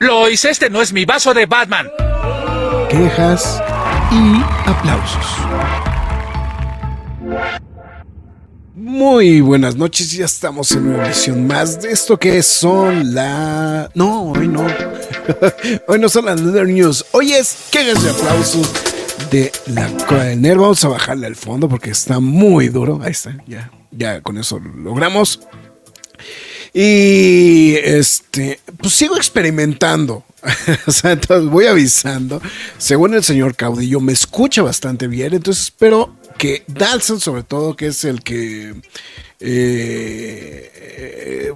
Lois, este no es mi vaso de Batman. Quejas y aplausos. Muy buenas noches, ya estamos en una edición más de esto que son la... No, hoy no. hoy no son las Leather News. Hoy es quejas y aplausos de la Nerd. Vamos a bajarle al fondo porque está muy duro. Ahí está, ya, ya con eso lo logramos. Y este, pues sigo experimentando. o sea, entonces voy avisando. Según el señor Caudillo, me escucha bastante bien. Entonces espero que Dalson, sobre todo, que es el que. Eh,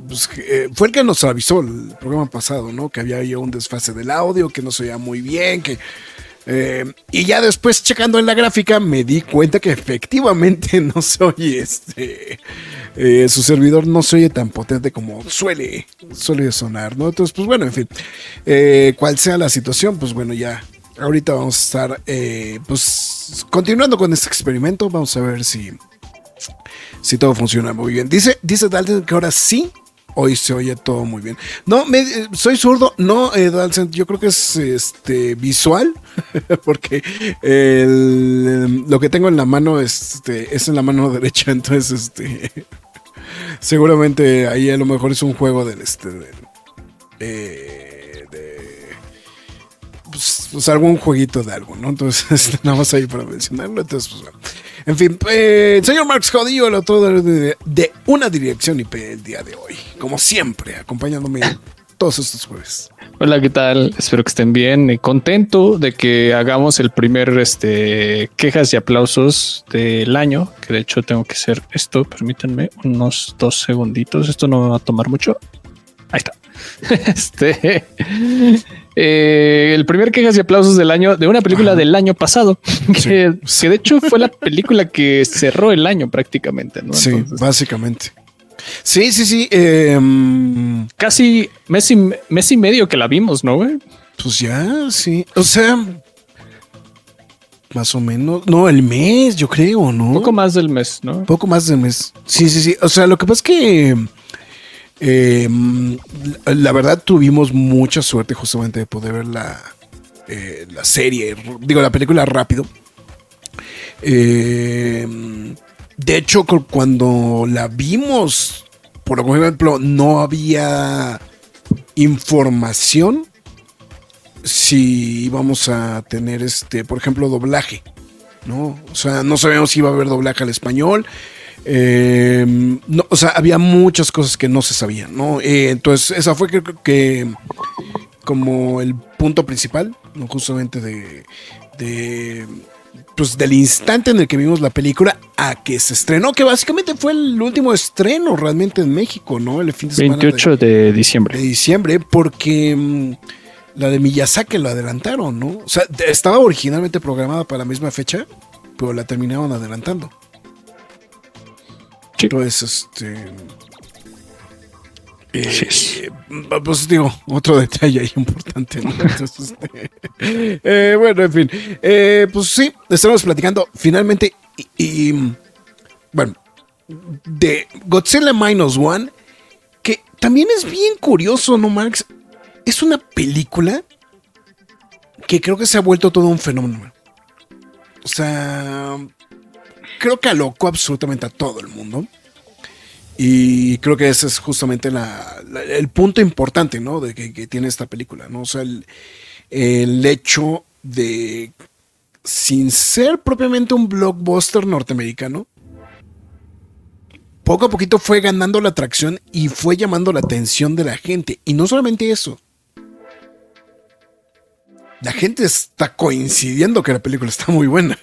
pues, eh, fue el que nos avisó el programa pasado, ¿no? Que había un desfase del audio, que no se oía muy bien, que. Eh, y ya después checando en la gráfica me di cuenta que efectivamente no se oye este eh, su servidor no se oye tan potente como suele, suele sonar, ¿no? Entonces, pues bueno, en fin, eh, cual sea la situación, pues bueno, ya ahorita vamos a estar, pues, continuando con este experimento, vamos a ver si, si todo funciona muy bien. Dice, dice Dalton que ahora sí Hoy se oye todo muy bien. No, me, soy zurdo. No, eh, yo creo que es este visual. porque lo que tengo en la mano este, es en la mano derecha. Entonces, este. seguramente ahí a lo mejor es un juego del este. de, pues, pues, algún jueguito de algo, ¿no? Entonces, nada más ahí para mencionarlo. Entonces, pues bueno. En fin, eh, señor Marx Jodillo, el autor de, una dirección IP el día de hoy. Como siempre, acompañándome todos estos jueves. Hola, ¿qué tal? Espero que estén bien. Contento de que hagamos el primer este, quejas y aplausos del año. Que de hecho tengo que hacer esto. Permítanme unos dos segunditos. Esto no va a tomar mucho. Ahí está. Este eh, el primer quejas y aplausos del año de una película del año pasado, que, de hecho fue la película que cerró el año prácticamente. ¿no? Sí, básicamente. Sí, sí, sí. Em, Casi mes y, medio que la vimos, ¿no? Pues ya, sí. O sea, más o menos. No, el mes, yo creo, ¿no? Poco más del mes, ¿no? Poco más del mes. Sí, sí, sí. O sea, lo que pasa es que eh, la verdad tuvimos mucha suerte justamente de poder ver la, eh, la serie, digo, la película rápido. Eh, de hecho, cuando la vimos, por ejemplo, no había información si íbamos a tener este, por ejemplo, doblaje. ¿no? O sea, no sabíamos si iba a haber doblaje al español. Eh, no, o sea, había muchas cosas que no se sabían, ¿no? Eh, entonces, esa fue creo que como el punto principal, ¿no? justamente de, de pues del instante en el que vimos la película a que se estrenó, que básicamente fue el último estreno realmente en México, ¿no? El fin de semana 28 de, diciembre. De diciembre, porque mm, la de Miyazaki lo adelantaron, ¿no? O sea, estaba originalmente programada para la misma fecha, pero la terminaron adelantando. Entonces, este. Eh, pues digo, otro detalle ahí importante. Este, eh, bueno, en fin. Eh, pues sí, estamos platicando finalmente. Y, bueno, de Godzilla Minus One, que también es bien curioso, ¿no, Marx? Es una película que creo que se ha vuelto todo un fenómeno. O sea, creo que alocó absolutamente a todo el mundo. Y creo que ese es justamente el punto importante, ¿no? De que, tiene esta película, ¿no? O sea, el, hecho de, sin ser propiamente un blockbuster norteamericano, poco a poquito fue ganando la atracción y fue llamando la atención de la gente. Y no solamente eso. La gente está coincidiendo que la película está muy buena.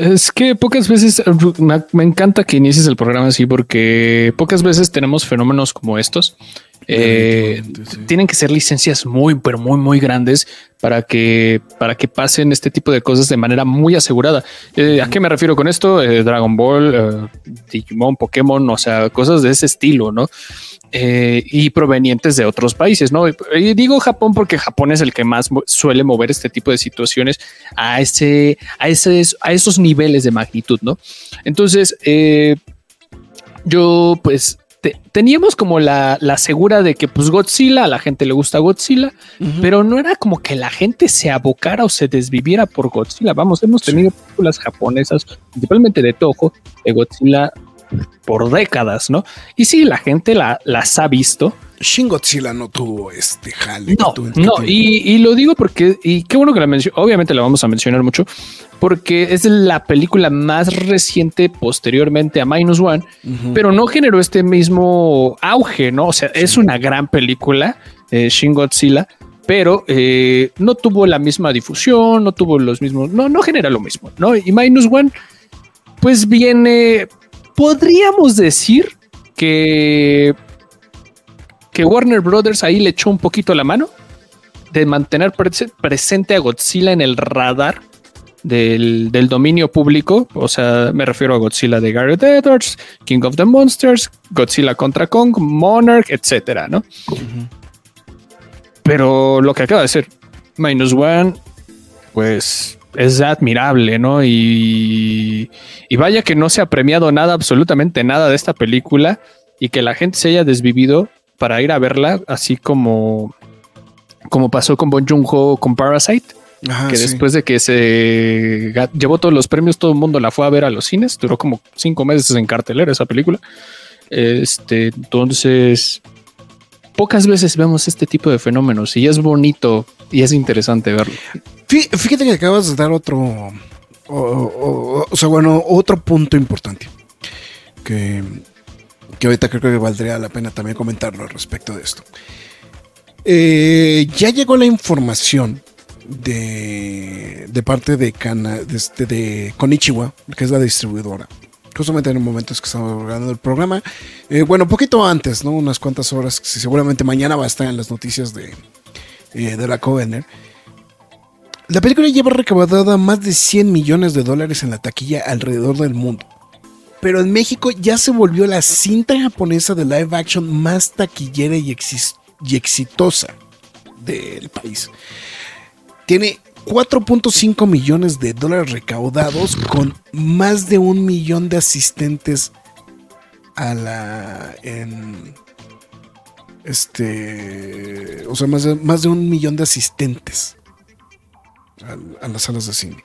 Es que pocas veces me, encanta que inicies el programa así porque pocas veces tenemos fenómenos como estos. Eh, sí. tienen que ser licencias muy, pero muy, muy grandes para que, para que pasen este tipo de cosas de manera muy asegurada. Eh, ¿A qué me refiero con esto? Eh, Dragon Ball, Digimon, Pokémon, o sea, cosas de ese estilo, ¿no? Eh, y provenientes de otros países, ¿no? Y digo Japón porque Japón es el que más suele mover este tipo de situaciones a ese, a ese, a esos niveles de magnitud, ¿no? Entonces, eh, yo pues te- teníamos como la, la segura de que pues Godzilla, a la gente le gusta Godzilla, pero no era como que la gente se abocara o se desviviera por Godzilla. Vamos, hemos tenido películas japonesas, principalmente de Toho, de Godzilla por décadas, ¿no? Y sí, la gente la, las ha visto. Shin Godzilla no tuvo este jale. No, no, y, y lo digo porque, y qué bueno que la menciono, obviamente la vamos a mencionar mucho, porque es la película más reciente posteriormente a Minus One, pero no generó este mismo auge, ¿no? O sea, es una gran película, eh, Shin Godzilla, pero eh, no tuvo la misma difusión, no tuvo los mismos, no, no genera lo mismo, ¿no? Y Minus One, pues viene, podríamos decir que, que Warner Brothers ahí le echó un poquito la mano de mantener prese- presente a Godzilla en el radar del, del dominio público. O sea, me refiero a Godzilla de Gareth Edwards, King of the Monsters, Godzilla contra Kong, Monarch, etcétera, ¿no? Pero lo que acaba de ser Minus One, pues es admirable, ¿no? Y, y vaya que no se ha premiado nada, absolutamente nada de esta película y que la gente se haya desvivido para ir a verla, así como, como pasó con Bon Joon-ho con Parasite Ajá, que sí. después de que se llevó todos los premios, todo el mundo la fue a ver a los cines. Duró como cinco meses en cartelera esa película. Este, entonces, pocas veces vemos este tipo de fenómenos y es bonito y es interesante verlo. Fí- Fíjate que acabas de dar otro, o, sea, bueno, otro punto importante que, que ahorita creo que valdría la pena también comentarlo respecto de esto. Eh, ya llegó la información de, de parte de, Kana, de, este- de Konichiwa, que es la distribuidora. Justamente en el momento en que estamos grabando el programa. Eh, bueno, poquito antes, ¿no? Unas cuantas horas. seguramente mañana va a estar en las noticias de, eh, de la Covenant. La película lleva recaudada más de 100 millones de dólares en la taquilla alrededor del mundo. Pero en México ya se volvió la cinta japonesa de live action más taquillera y, y exitosa del país. Tiene 4.5 millones de dólares recaudados con más de un millón de asistentes a la... este... O sea, más de, más de un millón de asistentes a las salas de cine.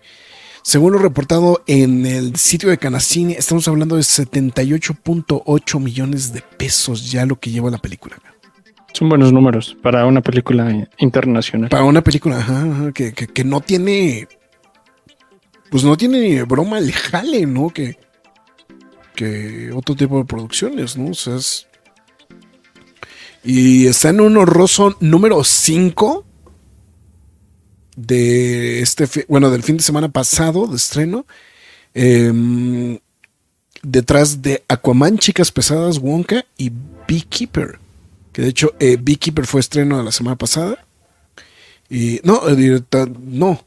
Según lo reportado en el sitio de Canacine, estamos hablando de 78.8 millones de pesos ya lo que lleva la película. Son buenos números para una película internacional. Para una película que, que- no tiene. Pues no tiene broma el jale, ¿no? Que, que otro tipo de producciones, ¿no? O sea, es. Y está en un horroroso número 5 de este. Bueno, del fin de semana pasado de estreno. Em, detrás de Aquaman, Chicas Pesadas, Wonka y Beekeeper. Que de hecho, eh, Beekeeper fue estreno de la semana pasada. Y no, eh, no.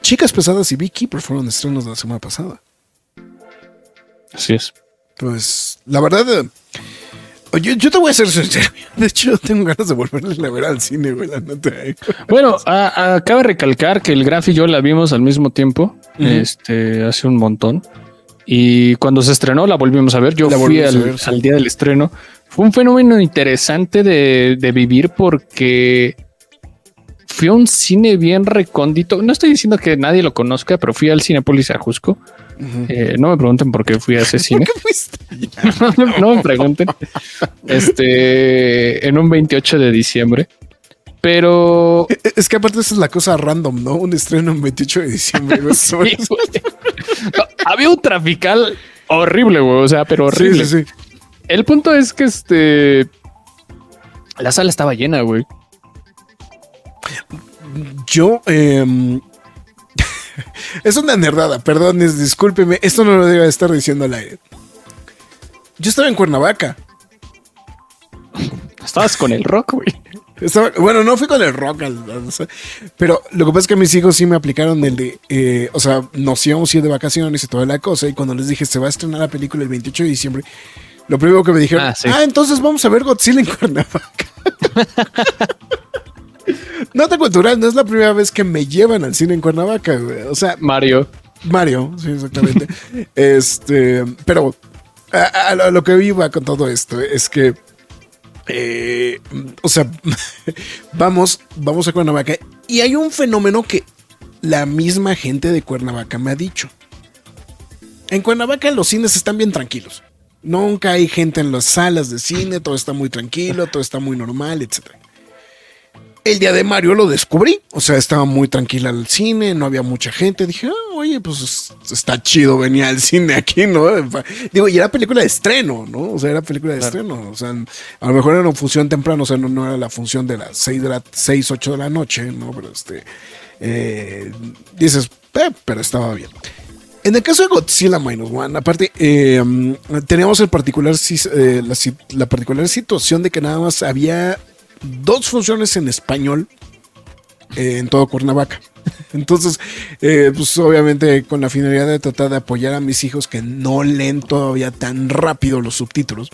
Chicas Pesadas y Beekeeper fueron estrenos de la semana pasada. Así es. Entonces, la verdad, eh, yo, yo te voy a ser sincero. De hecho, tengo ganas de volverle a ver al cine, güey, la neta. Bueno, a- a- cabe recalcar que el Graf y yo la vimos al mismo tiempo, este, hace un montón. Y cuando se estrenó la volvimos a ver. Yo La fui al, ver, sí. al día del estreno. Fue un fenómeno interesante de, de vivir porque fui a un cine bien recóndito. No estoy diciendo que nadie lo conozca, pero fui al Cinepolis Ajusco. Ujú. Eh, no me pregunten por qué fui a ese cine. No me pregunten. Este, en un 28 de diciembre. Pero Eh, Es que aparte esa es la cosa random, ¿no? Un estreno en 28 de diciembre. Sí, güey. No, había un trafical horrible, güey. O sea, pero horrible. Sí, sí, sí. El punto es que este. La sala estaba llena, güey. Yo, em, es una nerdada, perdón, discúlpeme. Esto no lo debe estar diciendo al aire. Yo estaba en Cuernavaca. Estabas con el rock, güey. Estaba- bueno, no fui con el rock, pero lo que pasa es que mis hijos sí me aplicaron el de, eh, o sea, nos íbamos a ir de vacaciones y toda la cosa, y cuando les dije se va a estrenar la película el 28 de diciembre, lo primero que me dijeron, Ah, sí. ah, entonces vamos a ver Godzilla en Cuernavaca. Nota cultural, no es la primera vez que me llevan al cine en Cuernavaca, güey. o sea, Mario. Mario, sí, exactamente. este, pero a, a lo- a lo que iba con todo esto es que, eh, o sea, vamos, vamos a Cuernavaca y hay un fenómeno que la misma gente de Cuernavaca me ha dicho. En Cuernavaca los cines están bien tranquilos. Nunca hay gente en las salas de cine, todo está muy tranquilo, todo está muy normal, etcétera. El día de Mario lo descubrí, o sea, estaba muy tranquila el cine, no había mucha gente. Dije, "Ah, oye, pues es- está chido venir al cine aquí, ¿no? Digo, y era película de estreno, ¿no? O sea, era película de estreno. O sea, a lo mejor era una función temprano, o sea, no, no era la función de las 6, de la, 6 8 de la noche, ¿no? Pero este, eh, dices, "Eh, pero estaba bien. En el caso de Godzilla Minus One, aparte, eh, teníamos el particular, eh, la, particular situación de que nada más había dos funciones en español eh, en todo Cuernavaca. Entonces, pues obviamente con la finalidad de tratar de apoyar a mis hijos que no leen todavía tan rápido los subtítulos,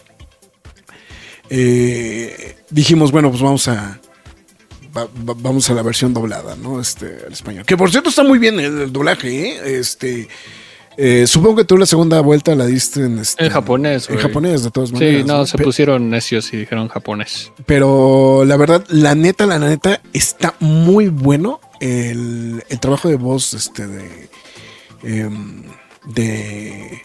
dijimos, bueno, pues vamos a... va- va- vamos a la versión doblada, ¿no? Este, al español. Que por cierto está muy bien el, el doblaje, ¿eh? Este, eh, supongo que tú la segunda vuelta la diste en, este, En japonés, En japonés, de todas Sí, maneras. no, se Pe- pusieron necios y dijeron japonés. pero la verdad, la neta, la neta, está muy bueno el, el trabajo de voz este de. em, de,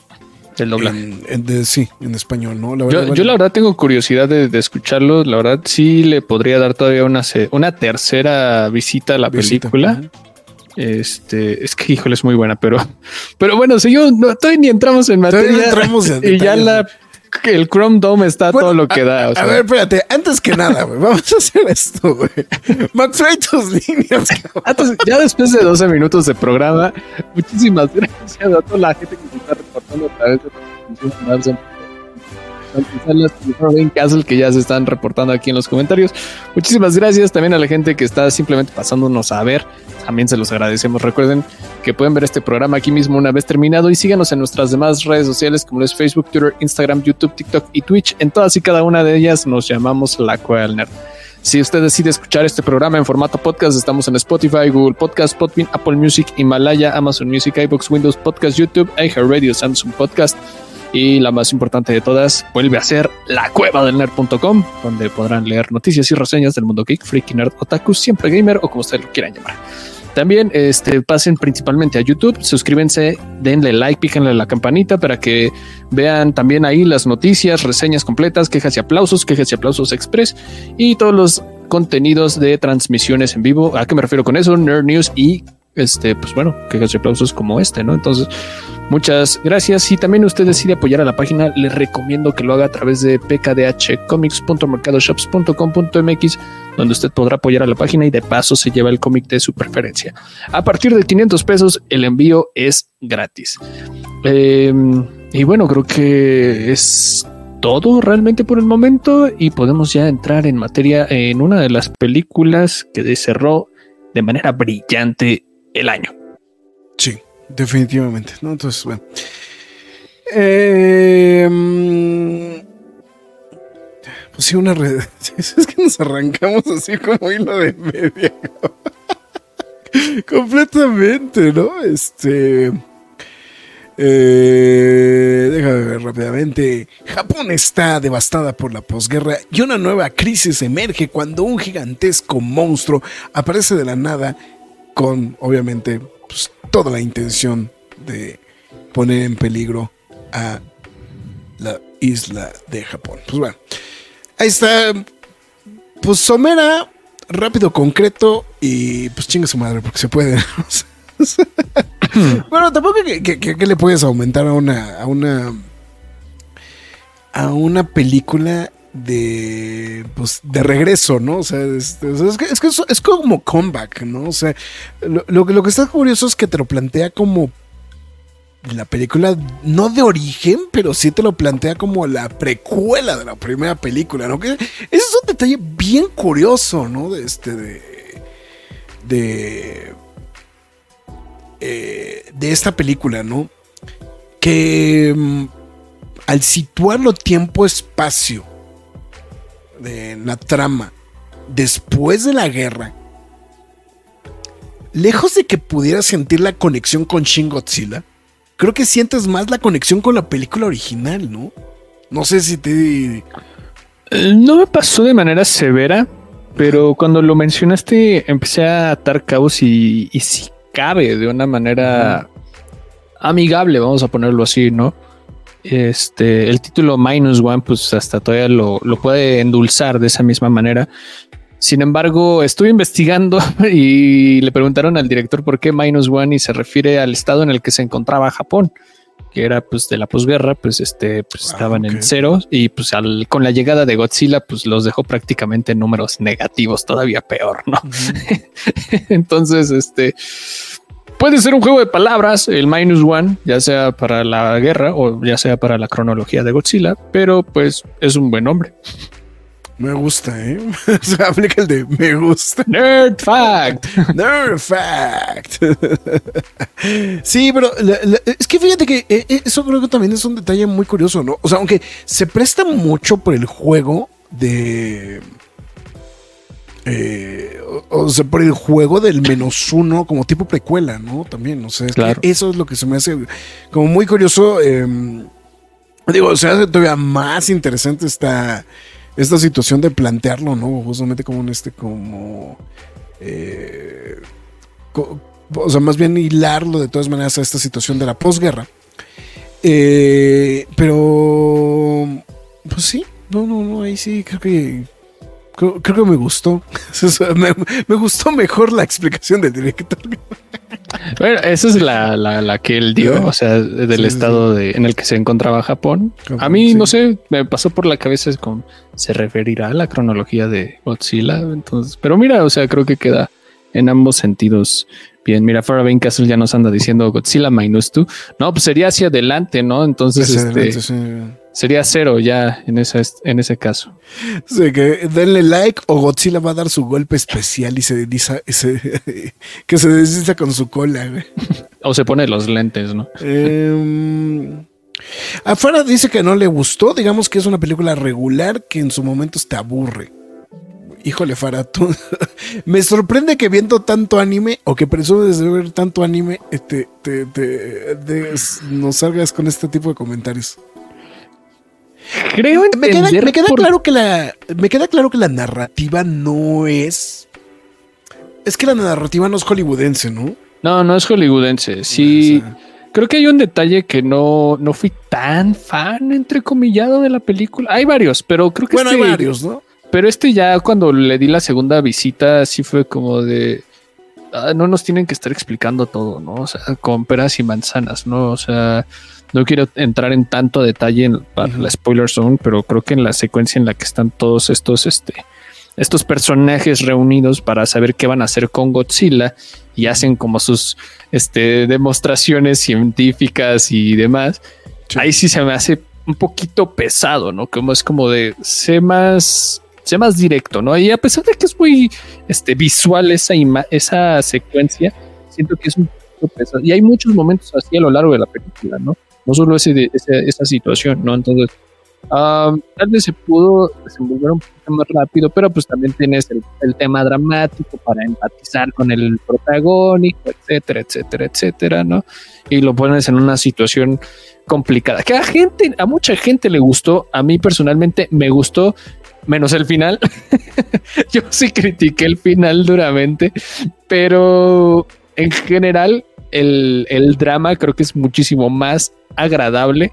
El doblaje. en- en- de- sí, en español, ¿no? La Yo, verdad, yo vale. la verdad tengo curiosidad de, de escucharlo. La verdad sí le podría dar todavía una, una tercera visita a la Visita, película. Este, es que híjole, es muy buena, pero, pero bueno, si yo no, todavía ni entramos en materia. no entramos en y ya la, el Chrome Dome está Bueno, todo lo que da. o A ver, espérate, antes que nada, güey, vamos a hacer esto, güey. McFly, tus líneas. Antes- ya después de 12 minutos de programa, muchísimas gracias a toda la gente que se está reportando a través de. Castle que ya se están reportando aquí en los comentarios. Muchísimas gracias también a la gente que está simplemente pasándonos a ver. También se los agradecemos. Recuerden que pueden ver este programa aquí mismo una vez terminado y síganos en nuestras demás redes sociales como es Facebook, Twitter, Instagram, YouTube, TikTok y Twitch. En todas y cada una de ellas nos llamamos La Cueva. Si usted decide escuchar este programa en formato podcast, estamos en Spotify, Google Podcast, Podbean, Apple Music, Himalaya, Amazon Music, iBox, Windows Podcast, YouTube, iHeartRadio, Samsung Podcast y la más importante de todas, vuelve a ser la cueva del nerd.com, donde podrán leer noticias y reseñas del mundo geek, freaky, nerd, otaku, siempre gamer o como ustedes lo quieran llamar. También este, pasen principalmente a YouTube, suscríbense, denle like, píquenle a la campanita para que vean también ahí las noticias, reseñas completas, quejas y aplausos, quejas y aplausos express y todos los contenidos de transmisiones en vivo. ¿A qué me refiero con eso? Nerd News y este, pues bueno, quejas y aplausos como este, ¿no? Entonces, muchas gracias. Si también usted decide apoyar a la página, les recomiendo que lo haga a través de pkdhcomics.mercadoshops.com.mx, donde usted podrá apoyar a la página y de paso se lleva el cómic de su preferencia. A partir de 500 pesos, el envío es gratis. Eh, y bueno, creo que es todo realmente por el momento y podemos ya entrar en materia en una de las películas que cerró de manera brillante el año. Sí, definitivamente. ¿no? Entonces, bueno. Mm, pues sí, una red. Es que nos arrancamos así como hilo de media. Completamente, ¿no? Este. Eh, déjame ver rápidamente. Japón está devastada por la posguerra y una nueva crisis emerge cuando un gigantesco monstruo aparece de la nada con, obviamente, pues, toda la intención de poner en peligro a la isla de Japón. Pues bueno, ahí está. Pues somera, rápido, concreto y pues chinga su madre porque se puede. Bueno, tampoco que- que- que le puedes aumentar a una, a una, a una película de pues de regreso, ¿no? O sea, es, que, es, como comeback, ¿no? O sea, lo, lo, lo, que está curioso es que te lo plantea como la película, no de origen, pero sí te lo plantea como la precuela de la primera película, ¿no? Que ese es un detalle bien curioso, ¿no? De este, de. de. Eh, de esta película, ¿no? Que mm, al situarlo tiempo-espacio de la trama después de la guerra, lejos de que pudiera sentir la conexión con Shin Godzilla, creo que sientes más la conexión con la película original, ¿no? No sé si te... Eh, no me pasó de manera severa, pero cuando lo mencionaste empecé a atar cabos y, si cabe de una manera amigable, vamos a ponerlo así, ¿no? Este, el título Minus One, pues hasta todavía lo, lo puede endulzar de esa misma manera. Sin embargo, estuve investigando y le preguntaron al director por qué Minus One y se refiere al estado en el que se encontraba Japón, que era pues de la posguerra, pues este, pues ah, estaban en cero y pues con la llegada de Godzilla, pues los dejó prácticamente en números negativos, todavía peor, ¿no? Entonces, este puede ser un juego de palabras, el minus one, ya sea para la guerra o ya sea para la cronología de Godzilla, pero pues es un buen nombre. Me gusta, ¿eh? Se aplica el de me gusta. Nerd fact. Nerd fact. sí, pero es que fíjate que eh, eh, eso creo que también es un detalle muy curioso, ¿no? O sea, aunque se presta mucho por el juego de. Eh, o, sea, por el juego del menos uno como tipo precuela, ¿no? También, o sea, eso es lo que se me hace como muy curioso. Em, digo, o sea, todavía más interesante esta esta situación de plantearlo, ¿no? Justamente como en este, como... Eh, o sea, más bien hilarlo de todas maneras a esta situación de la posguerra. Eh, pero, pues sí, no, no, no, ahí sí, creo que Creo, que me gustó. me, gustó mejor la explicación del director. Bueno, esa es la, la, que él dio, o sea, del estado De, en el que se encontraba Japón. A mí, no sé, me pasó por la cabeza con, se referirá a la cronología de Godzilla. Entonces, pero mira, o sea, creo que queda en ambos sentidos bien. Mira, Farabane Castle ya nos anda diciendo Godzilla minus two. No, pues sería hacia adelante, ¿no? Entonces, este sería cero ya en ese, en ese caso. Sí, que denle like o Godzilla va a dar su golpe especial y se desliza, que se desliza con su cola. o se pone los lentes, ¿no? Em, afuera dice que no le gustó, digamos que es una película regular que en su momento te aburre. Híjole, Fara, tú me sorprende que viendo tanto anime o que presumes de ver tanto anime, este, te, te, nos salgas con este tipo de comentarios. Creo me queda, me queda claro que la me queda claro que la narrativa no es es que la narrativa no es hollywoodense, ¿no? No, no es hollywoodense. Sí, creo que hay un detalle que no, no fui tan fan, entrecomillado, de la película. Hay varios, pero creo que bueno, hay este varios, ¿no? Pero este ya cuando le di la segunda visita, sí fue como de ah, no nos tienen que estar explicando todo, ¿no? O sea, con peras y manzanas, ¿no? O sea, no quiero entrar en tanto detalle en, para la spoiler zone, pero creo que en la secuencia en la que están todos estos, este, estos personajes reunidos para saber qué van a hacer con Godzilla y hacen como sus este, demostraciones científicas y demás. Ahí sí se me hace un poquito pesado, ¿no? Como es como de sé más, sé más directo, ¿no? Y a pesar de que es muy este, visual esa, esa secuencia, siento que es un poquito pesado. Y hay muchos momentos así a lo largo de la película, ¿no? No solo ese, esa situación, ¿no? Entonces, tal vez se pudo desenvolver un poquito más rápido, pero pues también tienes el, tema dramático para empatizar con el protagónico, etcétera, etcétera, etcétera, ¿no? Y lo pones en una situación complicada, que a gente, a mucha gente le gustó, a mí personalmente me gustó, menos el final. Yo sí critiqué el final duramente, pero en general el, el drama creo que es muchísimo más agradable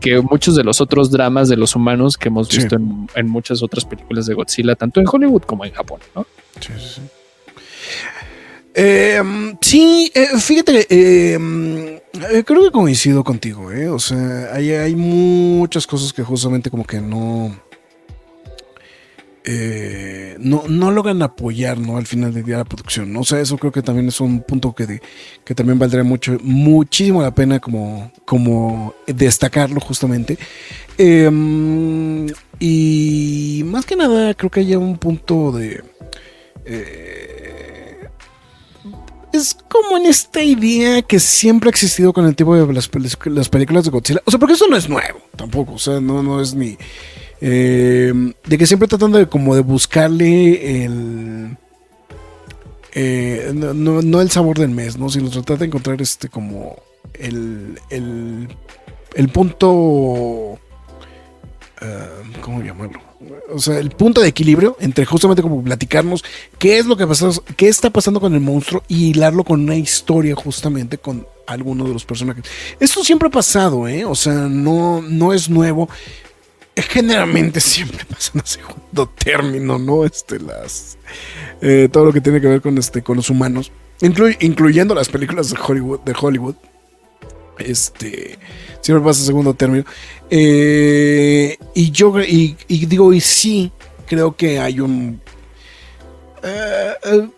que muchos de los otros dramas de los humanos que hemos visto en, muchas otras películas de Godzilla, tanto en Hollywood como en Japón, ¿no? Sí, sí, sí. Eh, eh, fíjate, eh, creo que coincido contigo, O sea, hay, hay muchas cosas que justamente como que no eh, no, logran apoyar ¿no? al final del día la producción. ¿no? O sea, eso creo que también es un punto que, que también valdría mucho, muchísimo la pena como, como destacarlo justamente. Eh, y más que nada, creo que hay un punto de... eh, es como en esta idea que siempre ha existido con el tipo de las, las películas de Godzilla. O sea, porque eso no es nuevo tampoco. O sea, no, no es ni... eh, de que siempre tratan de como de buscarle el... eh, no, no- no el sabor del mes, ¿no? Sino tratar de encontrar este como el, el, el punto... ah, ¿Cómo llamarlo? O sea, el punto de equilibrio entre justamente como platicarnos qué es lo que pasa, qué está pasando con el monstruo y hilarlo con una historia justamente con alguno de los personajes. Esto siempre ha pasado, ¿eh? O sea, no, no es nuevo. Generalmente siempre pasa en el segundo término, ¿no? Este, las. eh, todo lo que tiene que ver con este, con los humanos. inclu- incluyendo las películas de Hollywood, de Hollywood. Este. Siempre pasa en segundo término. Eh, y yo y, y digo, y sí, creo que hay un. eh, eh,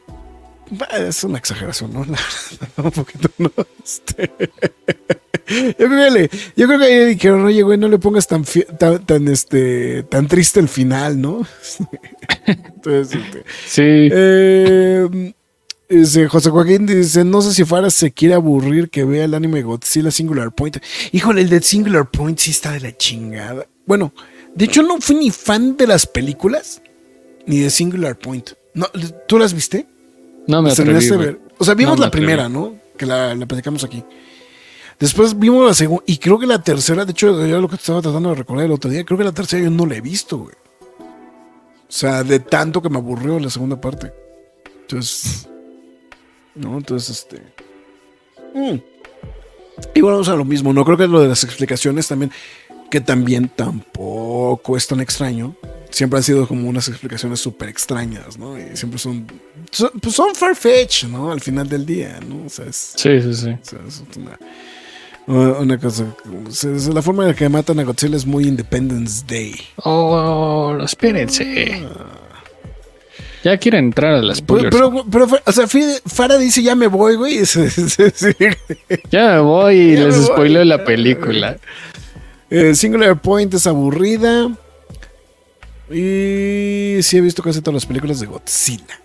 es una exageración, ¿no? La verdad, un poquito, ¿no? Este, yo creo que le, yo creo que ahí dijeron, oye, güey, no le pongas tan, tan, tan, este, tan triste el final, ¿no? Entonces, este, Sí. eh, dice José Joaquín dice, no sé si Farah se quiere aburrir que vea el anime Godzilla Singular Point. Híjole, el de Singular Point sí está de la chingada. Bueno, de hecho no fui ni fan de las películas ni de Singular Point. No, ¿Tú las viste? No me atreví, ver. O sea, vimos No la atreví. primera, ¿no? Que la, la platicamos aquí. Después vimos la segunda. Y creo que la tercera, de hecho, yo lo que estaba tratando de recordar el otro día, creo que la tercera yo no la he visto, güey. O sea, de tanto que me aburrió la segunda parte. Entonces. No, entonces este. mm. Y bueno, vamos a lo mismo, ¿no? Creo que lo de las explicaciones también, que también tampoco es tan extraño. Siempre han sido como unas explicaciones súper extrañas, ¿no? Y siempre son. son pues son farfetch, ¿no? Al final del día, ¿no? O sea, es. Sí, sí, sí. o sea, es una, una- cosa. la forma en la que matan a Godzilla es muy Independence Day. Oh, espérense. Ya quieren entrar a las spoilers. pero, pero, o sea, Farah dice ya me voy, güey. ya me voy y Ya les spoileo la película. Eh, Singular Point es aburrida. Y sí he visto casi todas las películas de Godzilla.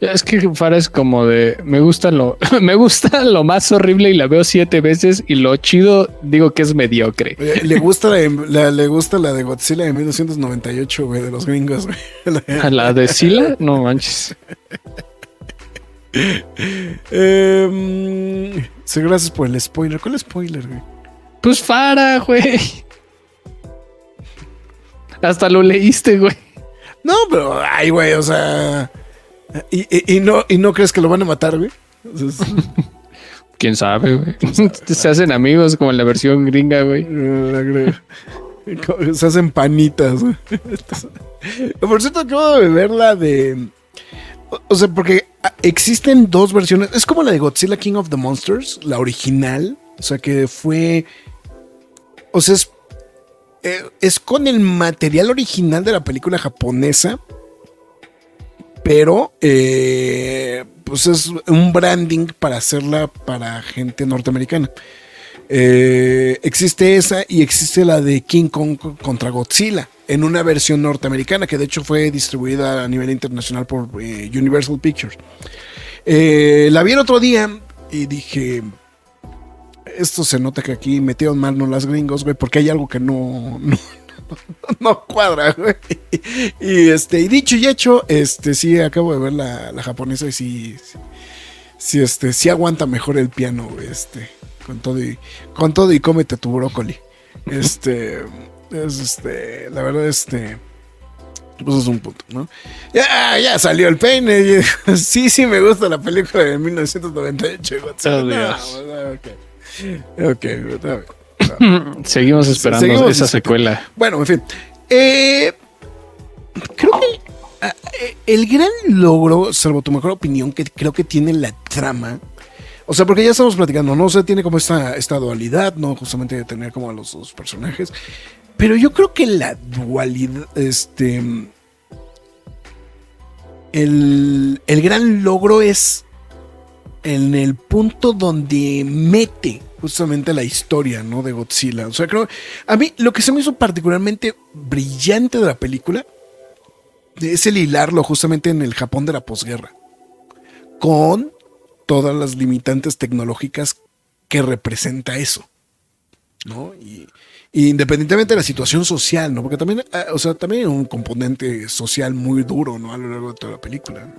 Es que Farah es como de me gusta lo me gusta lo más horrible y la veo siete veces y lo chido digo que es mediocre. Le gusta la, la- le gusta la de Godzilla de 1998, güey, de los gringos, güey. A la de Sila, no manches. Eh, sí, gracias por el spoiler. ¿Cuál spoiler, güey? Pues Farah, güey. Hasta lo leíste, güey. No, pero, ay, güey, o sea. Y, y- y no, y no crees que lo van a matar, güey. Quién sabe, güey. Se hacen amigos como en la versión gringa, güey. La creo. Como Se hacen panitas. güey. Por cierto, acabo de ver la de. o- sea, porque existen dos versiones. Es como la de Godzilla King of the Monsters, la original. O sea, que fue. O sea, es. Eh, es con el material original de la película japonesa. Pero. eh, pues es un branding para hacerla para gente norteamericana. Eh, existe esa y existe la de King Kong contra Godzilla en una versión norteamericana que de hecho fue distribuida a nivel internacional por Universal Pictures. La vi el otro día y dije, esto se nota que aquí metieron mal no las gringos, güey, porque hay algo que no, no, no cuadra, güey. Y este, y dicho y hecho, este, sí, acabo de ver la, la japonesa y sí, sí, sí, este, sí aguanta mejor el piano, güey, este, con todo y, con todo y cómete tu brócoli. Este, es este, la verdad, este, pues es un punto, ¿no? Ya, ya salió el peine. sí, sí, me gusta la película de 1998. Godzilla. Oh, No, Dios. bueno, ok, ok, está bien. Seguimos esperando Seguimos esa secuela. Bueno, en fin. Eh, creo que ah, eh, el gran logro, salvo tu mejor opinión, que creo que tiene la trama. O sea, porque ya estamos platicando, ¿no? O sea, tiene como esta, esta dualidad, ¿no? Justamente de tener como a los dos personajes. pero yo creo que la dualidad, este, el, el gran logro es en el punto donde mete justamente la historia, ¿no? De Godzilla. O sea, creo, a mí lo que se me hizo particularmente brillante de la película es el hilarlo justamente en el Japón de la posguerra, con todas las limitantes tecnológicas que representa eso, ¿no? Y, independientemente de la situación social, ¿no? Porque también, ah, o sea, también hay un componente social muy duro, ¿no? A lo largo de toda la película,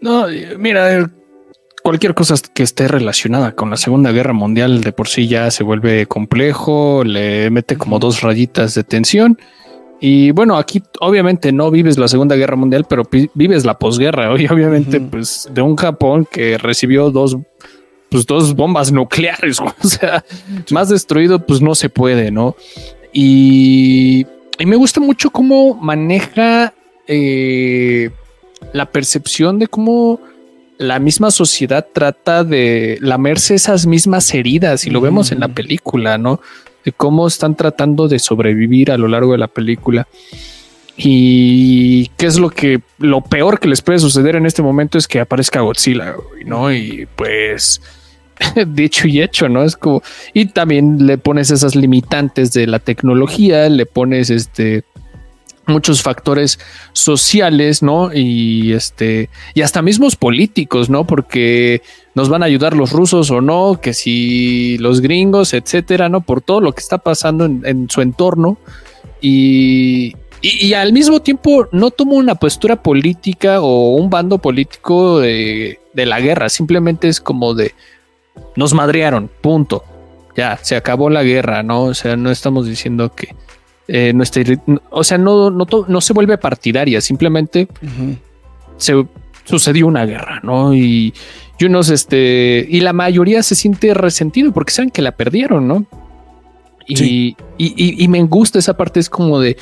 ¿no? no mira, cualquier cosa que esté relacionada con la Segunda Guerra Mundial de por sí ya se vuelve complejo, le mete como dos rayitas de tensión. Y bueno, aquí obviamente no vives la Segunda Guerra Mundial, pero vives la posguerra. Y obviamente, pues de un Japón que recibió dos pues dos bombas nucleares, o sea, más destruido pues no se puede, ¿no? Y, me gusta mucho cómo maneja eh, la percepción de cómo la misma sociedad trata de lamerse esas mismas heridas y lo vemos en la película, ¿no? De cómo están tratando de sobrevivir a lo largo de la película. Y qué es lo que lo peor que les puede suceder en este momento es que aparezca Godzilla, ¿no? Y pues dicho y hecho, ¿no? Es como, y también le pones esas limitantes de la tecnología, le pones este muchos factores sociales, ¿no? Y este, y hasta mismos políticos, ¿no? Porque nos van a ayudar los rusos o no, que si los gringos, etcétera, ¿no? Por todo lo que está pasando en, su entorno. Y, y, al mismo tiempo no toma una postura política o un bando político de, de la guerra, simplemente es como de nos madrearon, punto. Ya, se acabó la guerra, ¿no? O sea, no estamos diciendo que eh, nuestra, o sea, no, no, no, se vuelve partidaria, simplemente se sucedió una guerra, ¿no? Y, y, unos, este, y la mayoría se siente resentido porque saben que la perdieron, ¿no? Y, y, y, me gusta esa parte, es como de,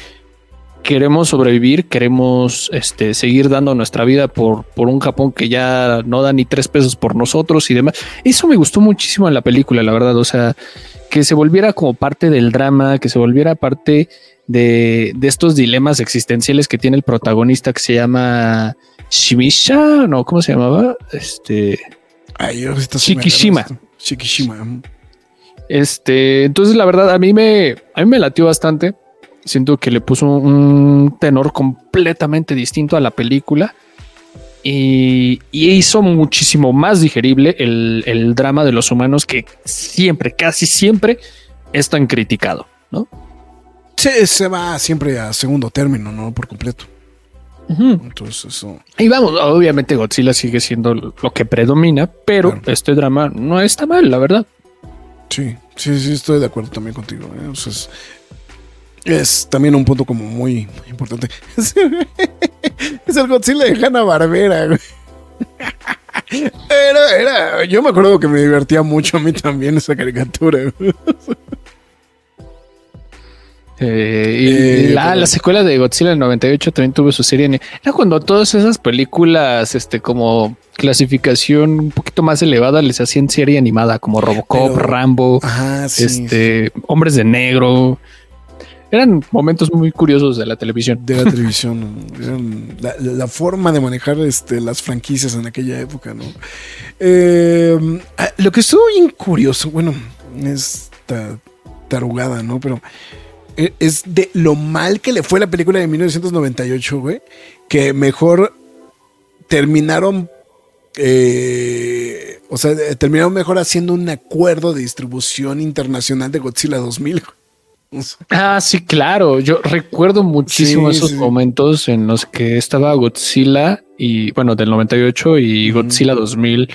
queremos sobrevivir, queremos este, seguir dando nuestra vida por, por un Japón que ya no da ni tres pesos por nosotros y demás. Eso me gustó muchísimo en la película, la verdad. O sea, que se volviera como parte del drama, que se volviera parte de, estos dilemas existenciales que tiene el protagonista que se llama Shimisha, no, ¿cómo se llamaba? Este. Shikishima. Shikishima. Este, entonces la verdad a mí me, a mí me latió bastante Siento que le puso un tenor completamente distinto a la película y, hizo muchísimo más digerible el, drama de los humanos que siempre, casi siempre es tan criticado, ¿no? Se, se va siempre a segundo término, ¿no? Por completo. Entonces eso. Y vamos, obviamente Godzilla sigue siendo lo que predomina, pero este drama no está mal, la verdad. Sí, sí, sí, estoy de acuerdo también contigo. ¿eh? Es también un punto como muy, importante. es el Godzilla de Hanna Barbera. Era, era, yo me acuerdo que me divertía mucho a mí también esa caricatura. Eh, y eh, la, secuela de Godzilla del 98 también tuvo su serie. Era cuando todas esas películas, este, como clasificación un poquito más elevada, les hacían serie animada, como Robocop, Rambo, este, Hombres de Negro. Eran momentos muy curiosos de la televisión. De la televisión. la, forma de manejar este, las franquicias en aquella época, ¿no? Eh, lo que estuvo bien curioso, bueno, es tarugada, ¿no? Pero eh, es de lo mal que le fue la película de 1998, güey, que mejor terminaron eh, o sea, terminaron mejor haciendo un acuerdo de distribución internacional de Godzilla 2000. Ah, sí, claro. Yo recuerdo muchísimo esos momentos en los que estaba Godzilla y bueno, del 98 y Godzilla 2000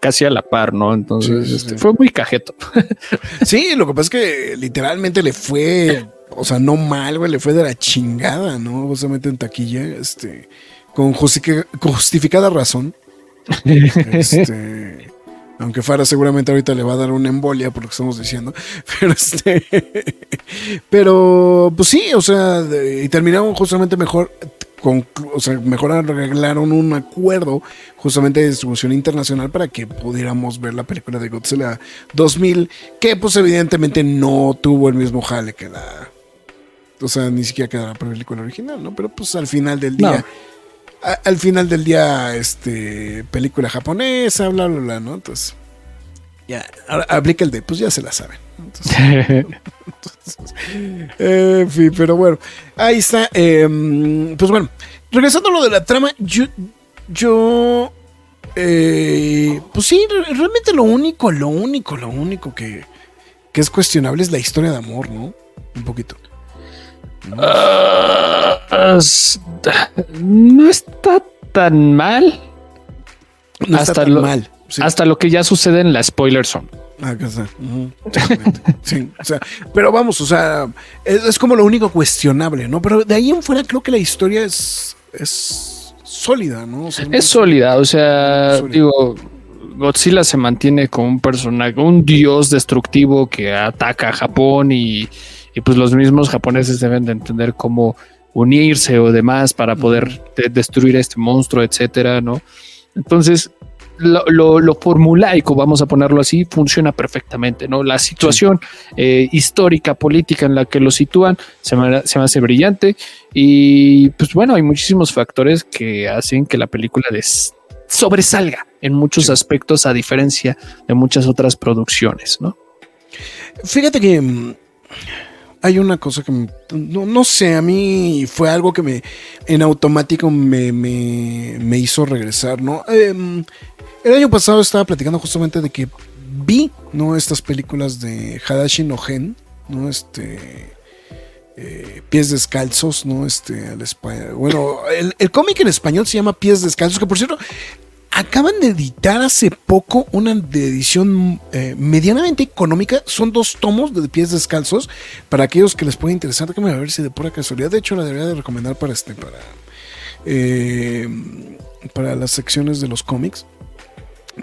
casi a la par, ¿no? Entonces este, fue muy cajeto. Sí, lo que pasa es que literalmente le fue, o sea, no mal, güey, le fue de la chingada, ¿no? Justamente en taquilla, este, con justificada razón. Este, aunque Fara seguramente ahorita le va a dar una embolia por lo que estamos diciendo. Pero este. Pero, pues sí, o sea, y terminaron justamente mejor. Con, o sea, mejor arreglaron un acuerdo justamente de distribución internacional para que pudiéramos ver la película de Godzilla 2000, que pues evidentemente no tuvo el mismo jale que la o sea, ni siquiera queda la película original, ¿no? Pero pues al final del día, al final del día, este, película japonesa, bla, bla, bla, ¿no? Entonces, ya, aplica el de, pues ya se la saben. Entonces, en fin, pero bueno, ahí está. eh, pues bueno, regresando a lo de la trama, yo, yo, eh, pues sí, re- realmente lo único, lo único, lo único que, que es cuestionable es la historia de amor, ¿no? Un poquito. No está tan mal No Hasta está tan lo- mal. Sí. hasta lo que ya sucede en la spoiler zone. Ah, sí, o sea, pero vamos, o sea, es, es como lo único cuestionable, ¿no? Pero de ahí en fuera creo que la historia es, es sólida, ¿no? O sea, muy- Es sólida, o sea, Sólida. digo, Godzilla se mantiene como un personaje, un dios destructivo que ataca a Japón y, y pues los mismos japoneses deben de entender cómo unirse o demás para poder de- destruir a este monstruo, etcétera, ¿no? Entonces, lo, lo- lo formulaico, vamos a ponerlo así, funciona perfectamente, ¿no? La situación eh, histórica, política en la que lo sitúan se me, se me hace brillante y pues bueno, hay muchísimos factores que hacen que la película des- sobresalga en muchos aspectos a diferencia de muchas otras producciones, ¿no? Fíjate que hay una cosa que me- no, no sé, a mí fue algo que me en automático me, me- me hizo regresar, ¿no? Em, el año pasado estaba platicando justamente de que vi, ¿no? Estas películas de Hadashi no Gen, ¿no? Este. eh, pies descalzos, ¿no? Este, bueno, el, el cómic en español se llama Pies descalzos, que por cierto, acaban de editar hace poco una edición eh, medianamente económica. Son dos tomos de pies descalzos para aquellos que les pueda interesar. Déjame ver si de pura casualidad. De hecho, la debería de recomendar para este, para, eh, para las secciones de los cómics.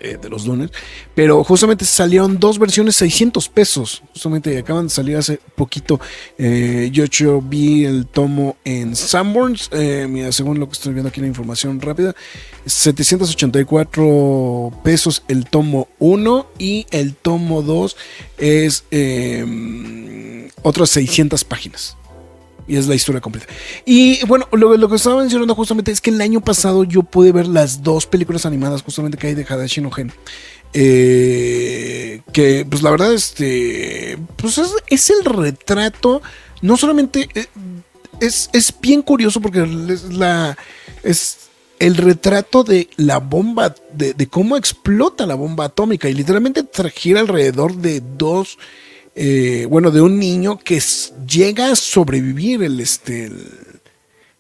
Eh, de los lunes, pero justamente salieron dos versiones 600 pesos, justamente acaban de salir hace poquito. Eh, yo, yo vi el tomo en Sanborns, eh, mira, según lo que estoy viendo aquí la información rápida, 784 pesos el tomo 1 y el tomo 2 es otras 600 páginas. Y es la historia completa. Y bueno, lo, que estaba mencionando justamente es que el año pasado yo pude ver las dos películas animadas justamente que hay de Hadashi no Gen. Eh, que pues la verdad este pues es, el retrato no solamente eh, es, es bien curioso porque es la es el retrato de la bomba de, de cómo explota la bomba atómica y literalmente gira alrededor de dos eh, bueno de un niño que llega a sobrevivir el este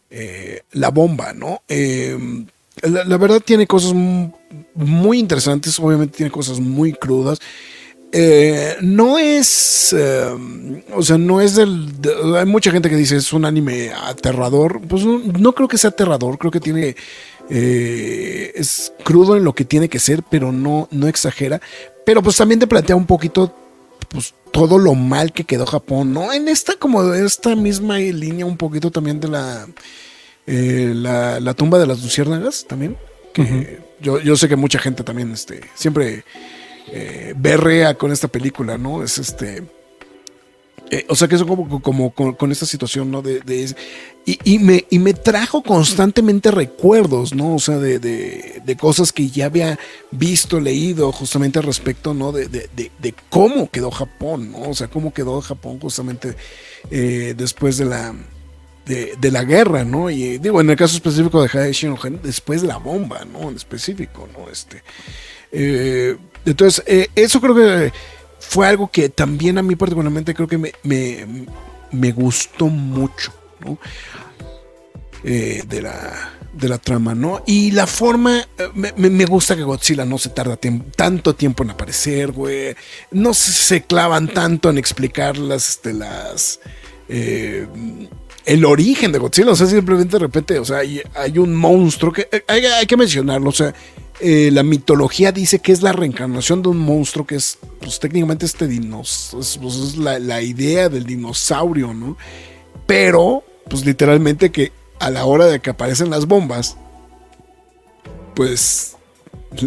eh, la bomba no Eh, la, verdad tiene cosas mu- muy interesantes, obviamente tiene cosas muy crudas. Eh, no es, eh, o sea, no es del... de- hay mucha gente que dice es un anime aterrador. Pues no, no creo que sea aterrador, creo que tiene... es crudo en lo que tiene que ser, pero no, no exagera. Pero pues también te plantea un poquito pues todo lo mal que quedó Japón, ¿no? En esta como esta misma línea un poquito también de la eh, la, la tumba de las luciérnagas también. Que yo, yo sé que mucha gente también este, siempre eh, berrea con esta película, ¿no? Es este. Eh, o sea que eso como, con, esta situación, ¿no? De, y, me, y me trajo constantemente recuerdos, ¿no? O sea, de, de- cosas que ya había visto, leído justamente al respecto, ¿no? De, cómo quedó Japón, ¿no? O sea, cómo quedó Japón justamente eh, después de la, de, la guerra, ¿no? Y digo, en el caso específico de Hadashi no Gen, después de la bomba, ¿no? En específico, ¿no? Este, eh, entonces, eso creo que fue algo que también a mí particularmente creo que me, me, me gustó mucho, ¿no? Eh, de la de la trama, ¿no? Y la forma, eh, me, me- gusta que Godzilla no se tarda tanto tiempo en aparecer, güey. No se, clavan tanto en explicar las, este, las, eh, el origen de Godzilla. O sea, simplemente de repente, o sea, hay, hay un monstruo que hay, hay que mencionarlo. O sea, eh, la mitología dice que es la reencarnación de un monstruo que es, pues técnicamente este dinosaurio, es, pues, es la, idea del dinosaurio, ¿no? Pero, pues literalmente que a la hora de que aparecen las bombas, pues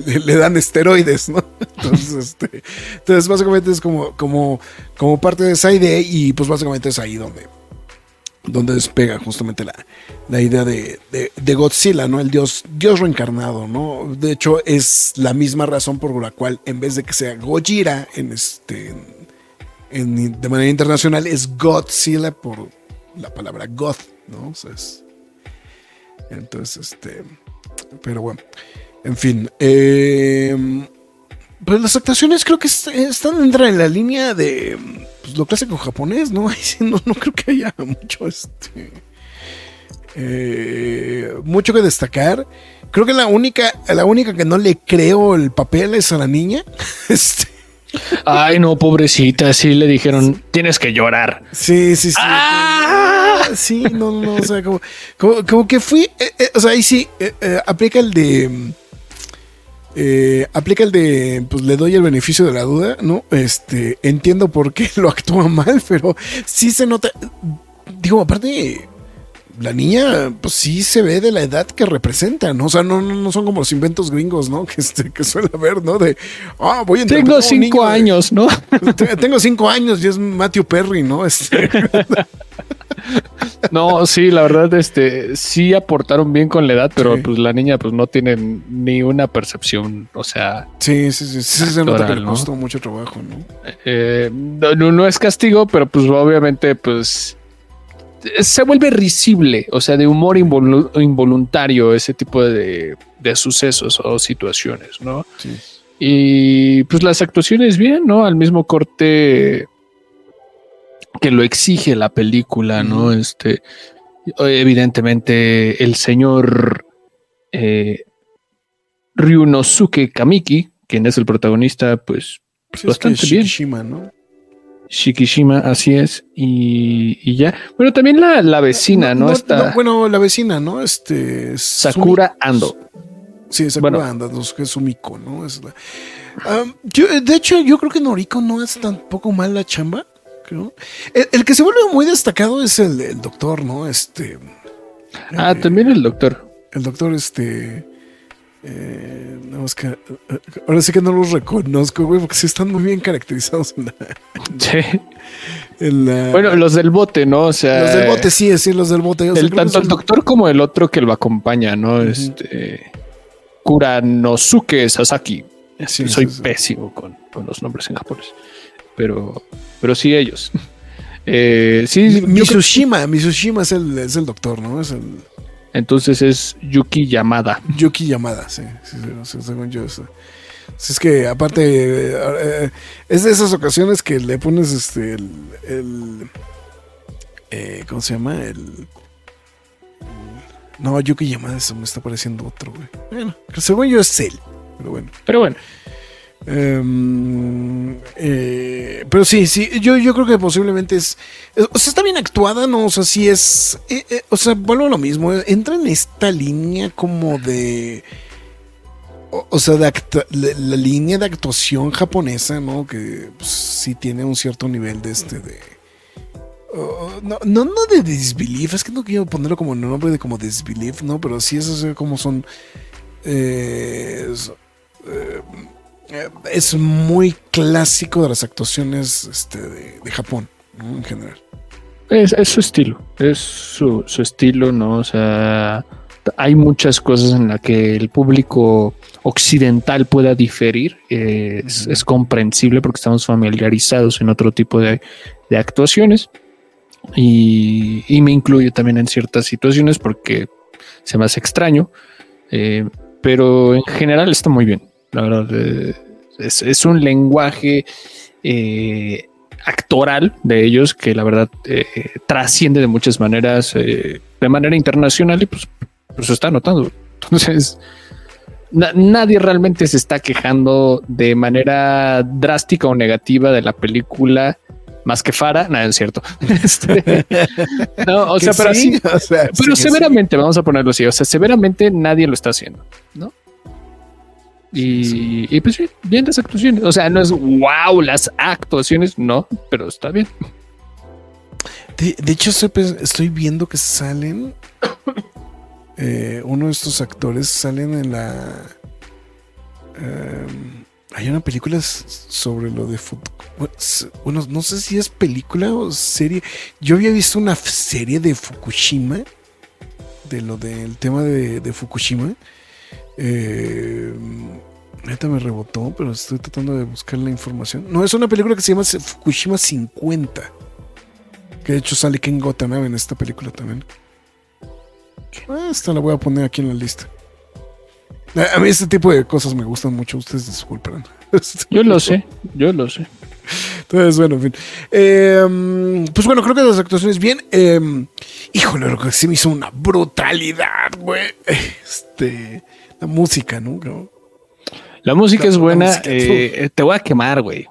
le, le dan esteroides, ¿no? Entonces, este, entonces básicamente es como, como, como parte de esa idea y pues básicamente es ahí donde, donde despega justamente la, la idea de, de- Godzilla, ¿no? El dios, dios reencarnado, ¿no? De hecho, es la misma razón por la cual, en vez de que sea Gojira en este, en- en- de manera internacional, es Godzilla por la palabra God, ¿no? O sea, es- entonces, este, pero bueno, en fin. eh, pues las actuaciones creo que est- están dentro de la línea de pues, lo clásico japonés, ¿no? No, no creo que haya mucho este. eh, mucho que destacar. Creo que la única, la única que no le creo el papel es a la niña. Este, Ay, no, pobrecita. Sí le dijeron, tienes que llorar. sí, sí, sí. ¡Ah! Sí, no, no, o sea, como, como, como que fui, eh, eh, o sea, ahí sí, aplica el de, eh, aplica el de, pues le doy el beneficio de la duda, ¿no? Este, entiendo por qué lo actúa mal, pero sí se nota, digo, aparte, la niña, pues sí se ve de la edad que representa, ¿no? O sea, no, no, no son como los inventos gringos, ¿no? Que, este, que suele haber, ¿no? De, ah, voy a Tengo a cinco de- años, ¿no? Te- Tengo cinco años y es Matthew Perry, ¿no? Este, No, sí, la verdad, este, sí aportaron bien con la edad, pero Sí. pues la niña pues no tiene ni una percepción, o sea, Sí, sí, sí, sí, se nota que le costó mucho trabajo, ¿no? eh, no, no- no es castigo, pero pues obviamente pues se vuelve risible, o sea, de humor involu- involuntario ese tipo de, de sucesos o situaciones, ¿no? Sí. Y pues las actuaciones bien, ¿no? Al mismo corte que lo exige la película, ¿no? Este, evidentemente el señor eh, Ryunosuke Kamiki, quien es el protagonista, pues Bastante es que bien. ¿no? Shikishima, así es, y, y ya. Bueno, también la, la vecina, ¿no? Está bueno, la vecina, ¿no? Este. Sakura Sumi- Ando. Sí, Sakura Bueno. Ando, no, es Sumiko, ¿no? Es la- Am, yo, de hecho, yo creo que Noriko no es tampoco mal la chamba. Creo. El, el que se vuelve muy destacado es el, el doctor, ¿no? Este. Ah, eh, también el doctor. El doctor, este. Eh, no, es que, eh, eh, ahora sí que no los reconozco, güey, porque sí están muy bien caracterizados en la. Sí. en la- Bueno, los del bote, ¿no? O sea, los del bote, sí, sí, los del bote. o sea, el, creo que tanto el doctor como el otro que lo acompaña, ¿no? Este Kuranosuke Sasaki. Sí, Soy sí, sí. pésimo con, con los nombres en japonés, pero, pero sí ellos. Eh, sí, Mitsushima, Mitsushima es el, es el doctor, ¿no? Es el entonces es Yuki Yamada. Yuki Yamada, sí, sí, sí, según yo. sí. Sí, es que aparte eh, es de esas ocasiones que le pones este el, el, eh, ¿cómo se llama? El no, Yuki Yamada, eso me está pareciendo otro, güey. Bueno, según yo es él, pero bueno. Pero bueno, Em, eh, pero sí, sí, yo, yo creo que posiblemente es. O sea, está bien actuada, ¿no? O sea, sí es. eh, eh, o sea, vuelvo a lo mismo. Entra en esta línea como de. O, o sea, de la, línea de actuación japonesa, ¿no? Que pues, sí tiene un cierto nivel de este de. no, no, de disbelief, es que no quiero ponerlo como nombre de como disbelief, ¿no? Pero sí es así como son. eh, es muy clásico de las actuaciones este, de, de Japón, ¿no? En general. Es, es su estilo, es su, su estilo, ¿no? O sea, hay muchas cosas en las que el público occidental pueda diferir. eh, es, es comprensible porque estamos familiarizados en otro tipo de, de actuaciones. Y, y me incluyo también en ciertas situaciones porque se me hace extraño. eh, pero en general está muy bien. La verdad, eh, es, es un lenguaje eh, actoral de ellos que la verdad eh, trasciende de muchas maneras, de manera internacional y pues, pues se está notando. Entonces, na- nadie realmente se está quejando de manera drástica o negativa de la película. Más que Fara, nada es cierto. Este, no, o sea, pero sí, así, o sea, sí pero sí. severamente, vamos a ponerlo así. O sea, severamente nadie lo está haciendo, ¿no? Y, Sí, y pues bien, bien las actuaciones. O sea, no es wow las actuaciones, no, pero está bien. De, de hecho, estoy, viendo que salen. eh, uno de estos actores salen en la. em, Hay una película sobre lo de Fu- Bueno, no sé si es película o serie. Yo había visto una serie de Fukushima. De lo del tema de, de Fukushima. Eh, Neta me rebotó, pero estoy tratando de buscar la información. No, es una película que se llama Fukushima 50. Que de hecho sale Ken Watanabe en esta película también. Ah, Esta la voy a poner aquí en la lista. A a mí este tipo de cosas me gustan mucho, ustedes disculpen. Yo lo sé, yo lo sé. Entonces, bueno, en fin. Eh, pues bueno, creo que las actuaciones bien. Eh, híjole, lo que sí me hizo una brutalidad, güey. Este, la música, ¿no? La música La- es buena. música, eh, te voy a quemar, güey.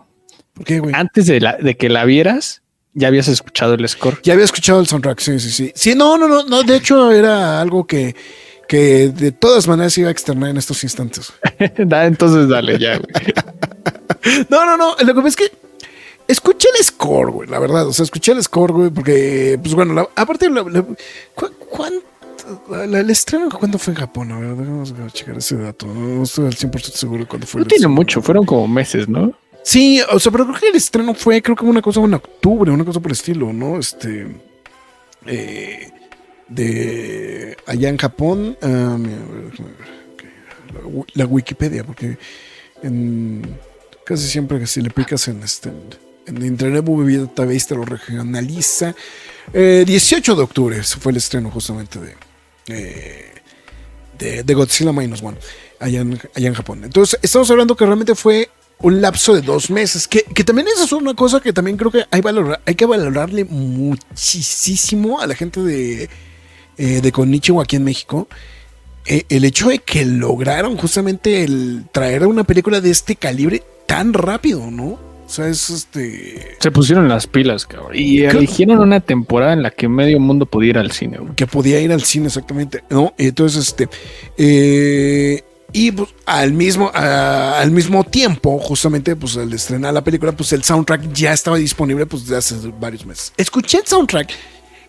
¿Por qué, güey? Antes de, la- de que la vieras, ya habías escuchado el score. Ya había escuchado el soundtrack, sí, sí, sí. Sí, no, no, no, no. De hecho, era algo que, que de todas maneras iba a externar en estos instantes. Da, entonces dale ya, güey. No, no, no. Lo que pasa es que escuché el score, güey, la verdad. O sea, escuché el score, güey, porque, pues bueno, la- aparte, la, la- ¿cu- cuánto- el estreno, ¿cuándo fue en Japón? A ver, a checar ese dato. No, estoy al 100% seguro de cuándo fue No el tiene estreno. mucho, fueron como meses, ¿no? Sí, o sea, pero creo que el estreno fue, creo que una cosa en octubre, una cosa por el estilo, ¿no? Este. eh, de allá en Japón. ah, mira, a ver, la, wi- la Wikipedia, porque en, casi siempre que si le picas en este. En Internet Movie Database te lo regionaliza. Eh, 18 de octubre fue el estreno justamente de, eh, de, Godzilla Minus One allá en, allá en Japón. Entonces, estamos hablando que realmente fue un lapso de dos meses, que, que también esa es una cosa que también creo que hay, valorar, hay que valorarle muchísimo a la gente de, eh, de Konichiwa aquí en México. Eh, el hecho de que lograron justamente el traer una película de este calibre tan rápido, ¿no? O sea, es este... Se pusieron las pilas, cabrón. Y eligieron una temporada en la que medio mundo podía ir al cine, güey. que podía ir al cine exactamente, ¿no? Entonces, este, eh, y pues, al mismo, a- al mismo tiempo, justamente, pues al estrenar la película, pues el soundtrack ya estaba disponible, pues de hace varios meses. Escuché el soundtrack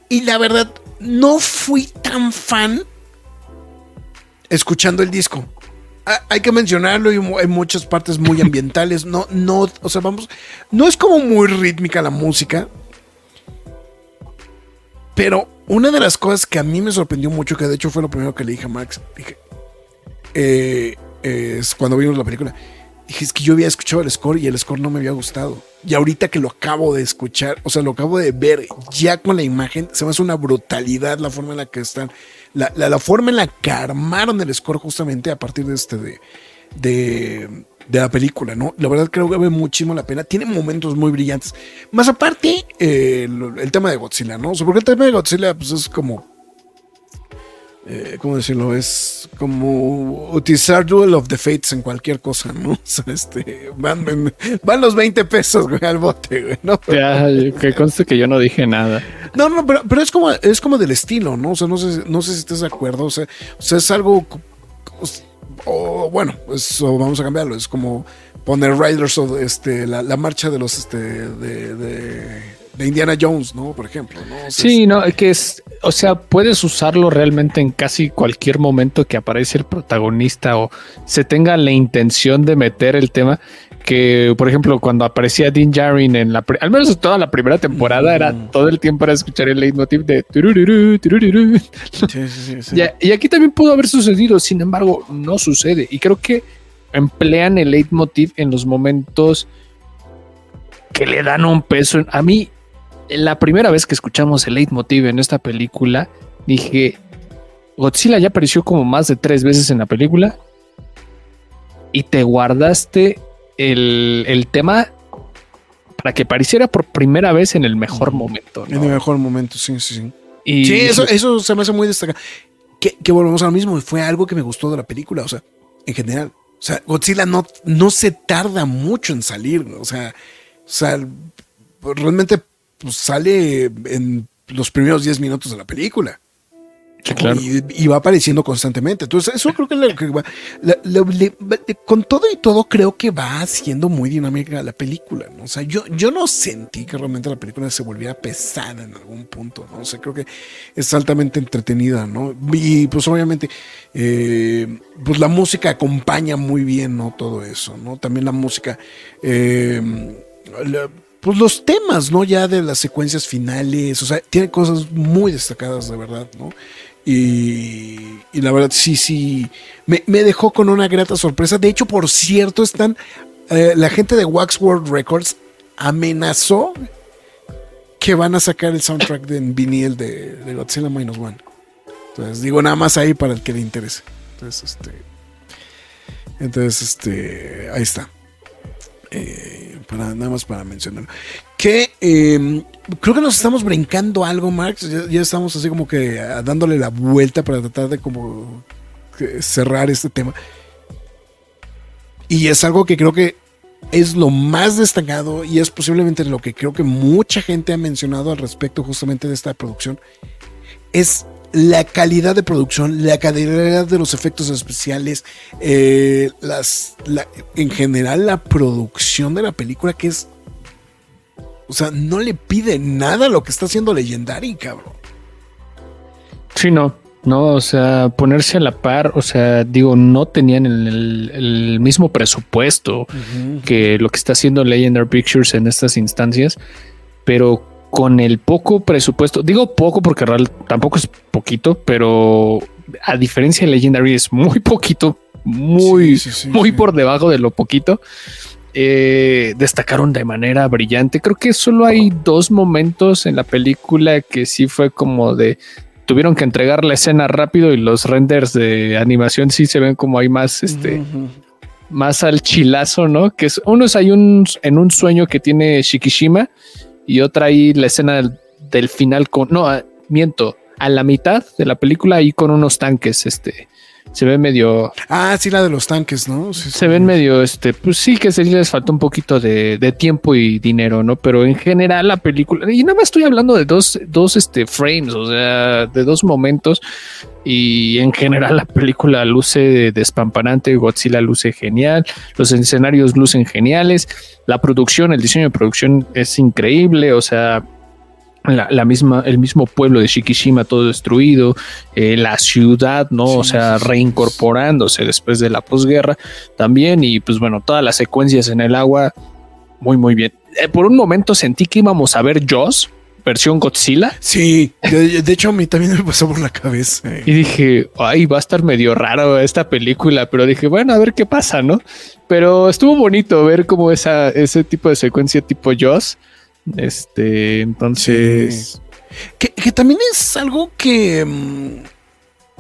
y la verdad no fui tan fan escuchando el disco. Ah, Hay que mencionarlo y hay muchas partes muy ambientales. No, no, o sea, vamos, no es como muy rítmica la música, pero una de las cosas que a mí me sorprendió mucho, que de hecho fue lo primero que le dije a Max, dije, eh, es cuando vimos la película, dije, es que yo había escuchado el score y el score no me había gustado. Y ahorita que lo acabo de escuchar, o sea, lo acabo de ver ya con la imagen, se me hace una brutalidad la forma en la que están, la, la- forma en la que armaron el score justamente a partir de este, de, de, la película, ¿no? La verdad creo que vale muchísimo la pena. Tiene momentos muy brillantes. Más aparte, eh, el, el tema de Godzilla, ¿no? O sea, porque el tema de Godzilla, pues es como. Eh, ¿Cómo decirlo? Es como utilizar Duel of the Fates en cualquier cosa, ¿no? O sea, este, van, van- los 20 pesos, güey, al bote, güey, ¿no? Ya, que conste que yo no dije nada. No, no, pero, pero es como es como del estilo, ¿no? O sea, no sé, no sé si estás de acuerdo. O sea, o sea es algo. O bueno, eso vamos a cambiarlo. Es como poner Riders of este, la, la marcha de los este de, de, de Indiana Jones, ¿no? Por ejemplo, ¿no? Sea, Sí, no, que es, o sea, puedes usarlo realmente en casi cualquier momento que aparece el protagonista o se tenga la intención de meter el tema. Que, por ejemplo, cuando aparecía Dean Jarin en la, al menos toda la primera temporada, era Mm. todo el tiempo para escuchar el leitmotiv de turururu, turururu. sí, sí, sí, sí. Ya- y aquí también pudo haber sucedido, sin embargo, no sucede. Y creo que emplean el leitmotiv en los momentos que le dan un peso. A mí, la primera vez que escuchamos el leitmotiv en esta película, dije, Godzilla ya apareció como más de tres veces en la película y te guardaste el, el tema para que pareciera por primera vez en el mejor momento. ¿no? En el mejor momento, sí, sí, sí. Y Sí, eso, eso se me hace muy destacado. Que, que volvemos a lo mismo, fue algo que me gustó de la película, o sea, en general. O sea, Godzilla no, no se tarda mucho en salir, o sea, o sea, realmente pues, sale en los primeros 10 minutos de la película. y, va apareciendo constantemente. Entonces, eso creo que, lo que va, con todo y todo, creo que va siendo muy dinámica la película. ¿no? O sea, yo, yo no sentí que realmente la película se volviera pesada en algún punto. ¿no? O sea, creo que es altamente entretenida. ¿no? Y pues obviamente, eh, pues la música acompaña muy bien ¿no? todo eso. ¿no? También la música. Eh, pues los temas, ¿no? Ya de las secuencias finales, o sea, tiene cosas muy destacadas de verdad, ¿no? Y, la verdad, sí, sí, me, dejó con una grata sorpresa. De hecho, por cierto, están, eh, la gente de Waxworld Records amenazó que van a sacar el soundtrack de vinil de, de Godzilla Minus One. Entonces, digo nada más ahí para el que le interese. Entonces, este, entonces, este, ahí está. Eh, nada más para mencionarlo. Que em, creo que nos estamos brincando algo, Marx. Ya, estamos así como que ah, dándole la vuelta para tratar de como cerrar este tema. Y es algo que creo que es lo más destacado y es posiblemente lo que creo que mucha gente ha mencionado al respecto justamente de esta producción. Es la calidad de producción, la calidad de los efectos especiales, eh, las, en general la producción de la película que es, o sea, no le pide nada a lo que está haciendo Legendary, cabrón. Sí, no, no, o sea, ponerse a la par, o sea, digo, no tenían el, mismo presupuesto que lo que está haciendo Legendary Pictures en estas instancias, pero con el poco presupuesto, digo poco porque tampoco es poquito, pero a diferencia de Legendary es muy poquito, muy, muy por debajo de lo poquito. Eh, destacaron de manera brillante. Creo que solo hay dos momentos en la película que sí fue como de tuvieron que entregar la escena rápido y los renders de animación sí se ven como hay más este más al chilazo, ¿no? Que es unos hay un en un sueño que tiene Shikishima y otra ahí la escena del, final con, no, ah, miento, a la mitad de la película ahí con unos tanques, este, se ve medio. Ah, sí, la de los tanques, ¿no? se ven medio, este, pues sí que se les falta un poquito de, tiempo y dinero, ¿no? Pero en general la película, y nada más estoy hablando de dos, dos este, frames, o sea, de dos momentos. Y en general la película luce despampanante, Godzilla luce genial, los escenarios lucen geniales, la producción, el diseño de producción es increíble, o sea, la, misma, el mismo pueblo de Shikishima todo destruido, eh, la ciudad, ¿no? o sea, reincorporándose después de la posguerra también, y pues bueno, todas las secuencias en el agua, muy, muy bien. Eh, por un momento sentí que íbamos a ver Jaws, versión Godzilla. Sí, de, hecho a mí también me pasó por la cabeza. Y dije, ay, va a estar medio raro esta película, pero dije, bueno, a ver qué pasa, ¿no? Pero estuvo bonito ver como esa, ese tipo de secuencia tipo Jaws este, entonces. Que, también es algo que. Mm,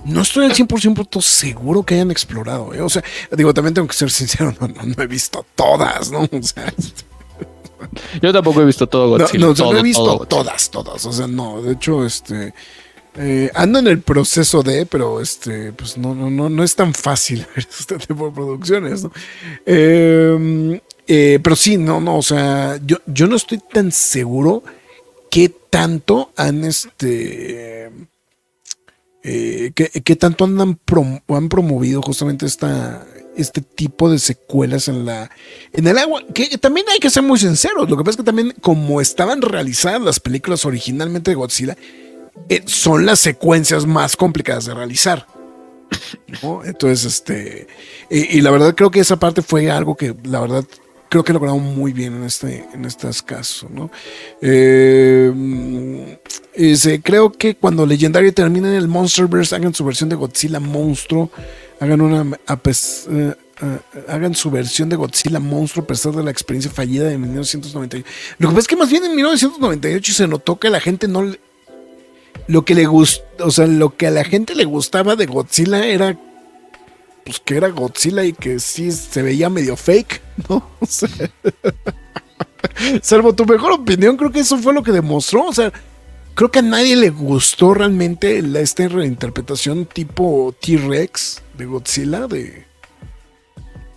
no estoy al 100% seguro que hayan explorado. ¿eh? O sea, digo, también tengo que ser sincero, no, he visto todas, ¿no? O sea, Yo tampoco he visto todo Godzilla. No, no, he visto todas, todas. O sea, no. De hecho, este. Eh, ando en el proceso de, pero este, pues no, no, no, no es tan fácil ver este tipo de producciones, ¿no? Eh, eh, pero sí, no, no, o sea, yo, yo no estoy tan seguro qué tanto han este. Eh, qué, tanto han, han promovido justamente esta, este tipo de secuelas en la en el agua que también hay que ser muy sinceros lo que pasa es que también como estaban realizadas las películas originalmente de Godzilla eh, son las secuencias más complicadas de realizar entonces este y, la verdad creo que esa parte fue algo que la verdad creo que lograron muy bien en este en estos casos, ¿no? Eh, creo que cuando Legendary termine en el Monsterverse hagan su versión de Godzilla monstruo, hagan una eh, eh, hagan su versión de Godzilla monstruo a pesar de la experiencia fallida de 1998. Lo que pasa es que más bien en 1998 se notó que la gente no lo que le o sea, lo que a la gente le gustaba de Godzilla era pues que era Godzilla y que sí se veía medio fake, ¿no? O sea, salvo tu mejor opinión, creo que eso fue lo que demostró. O sea, creo que a nadie le gustó realmente la, esta reinterpretación tipo T-Rex de Godzilla de,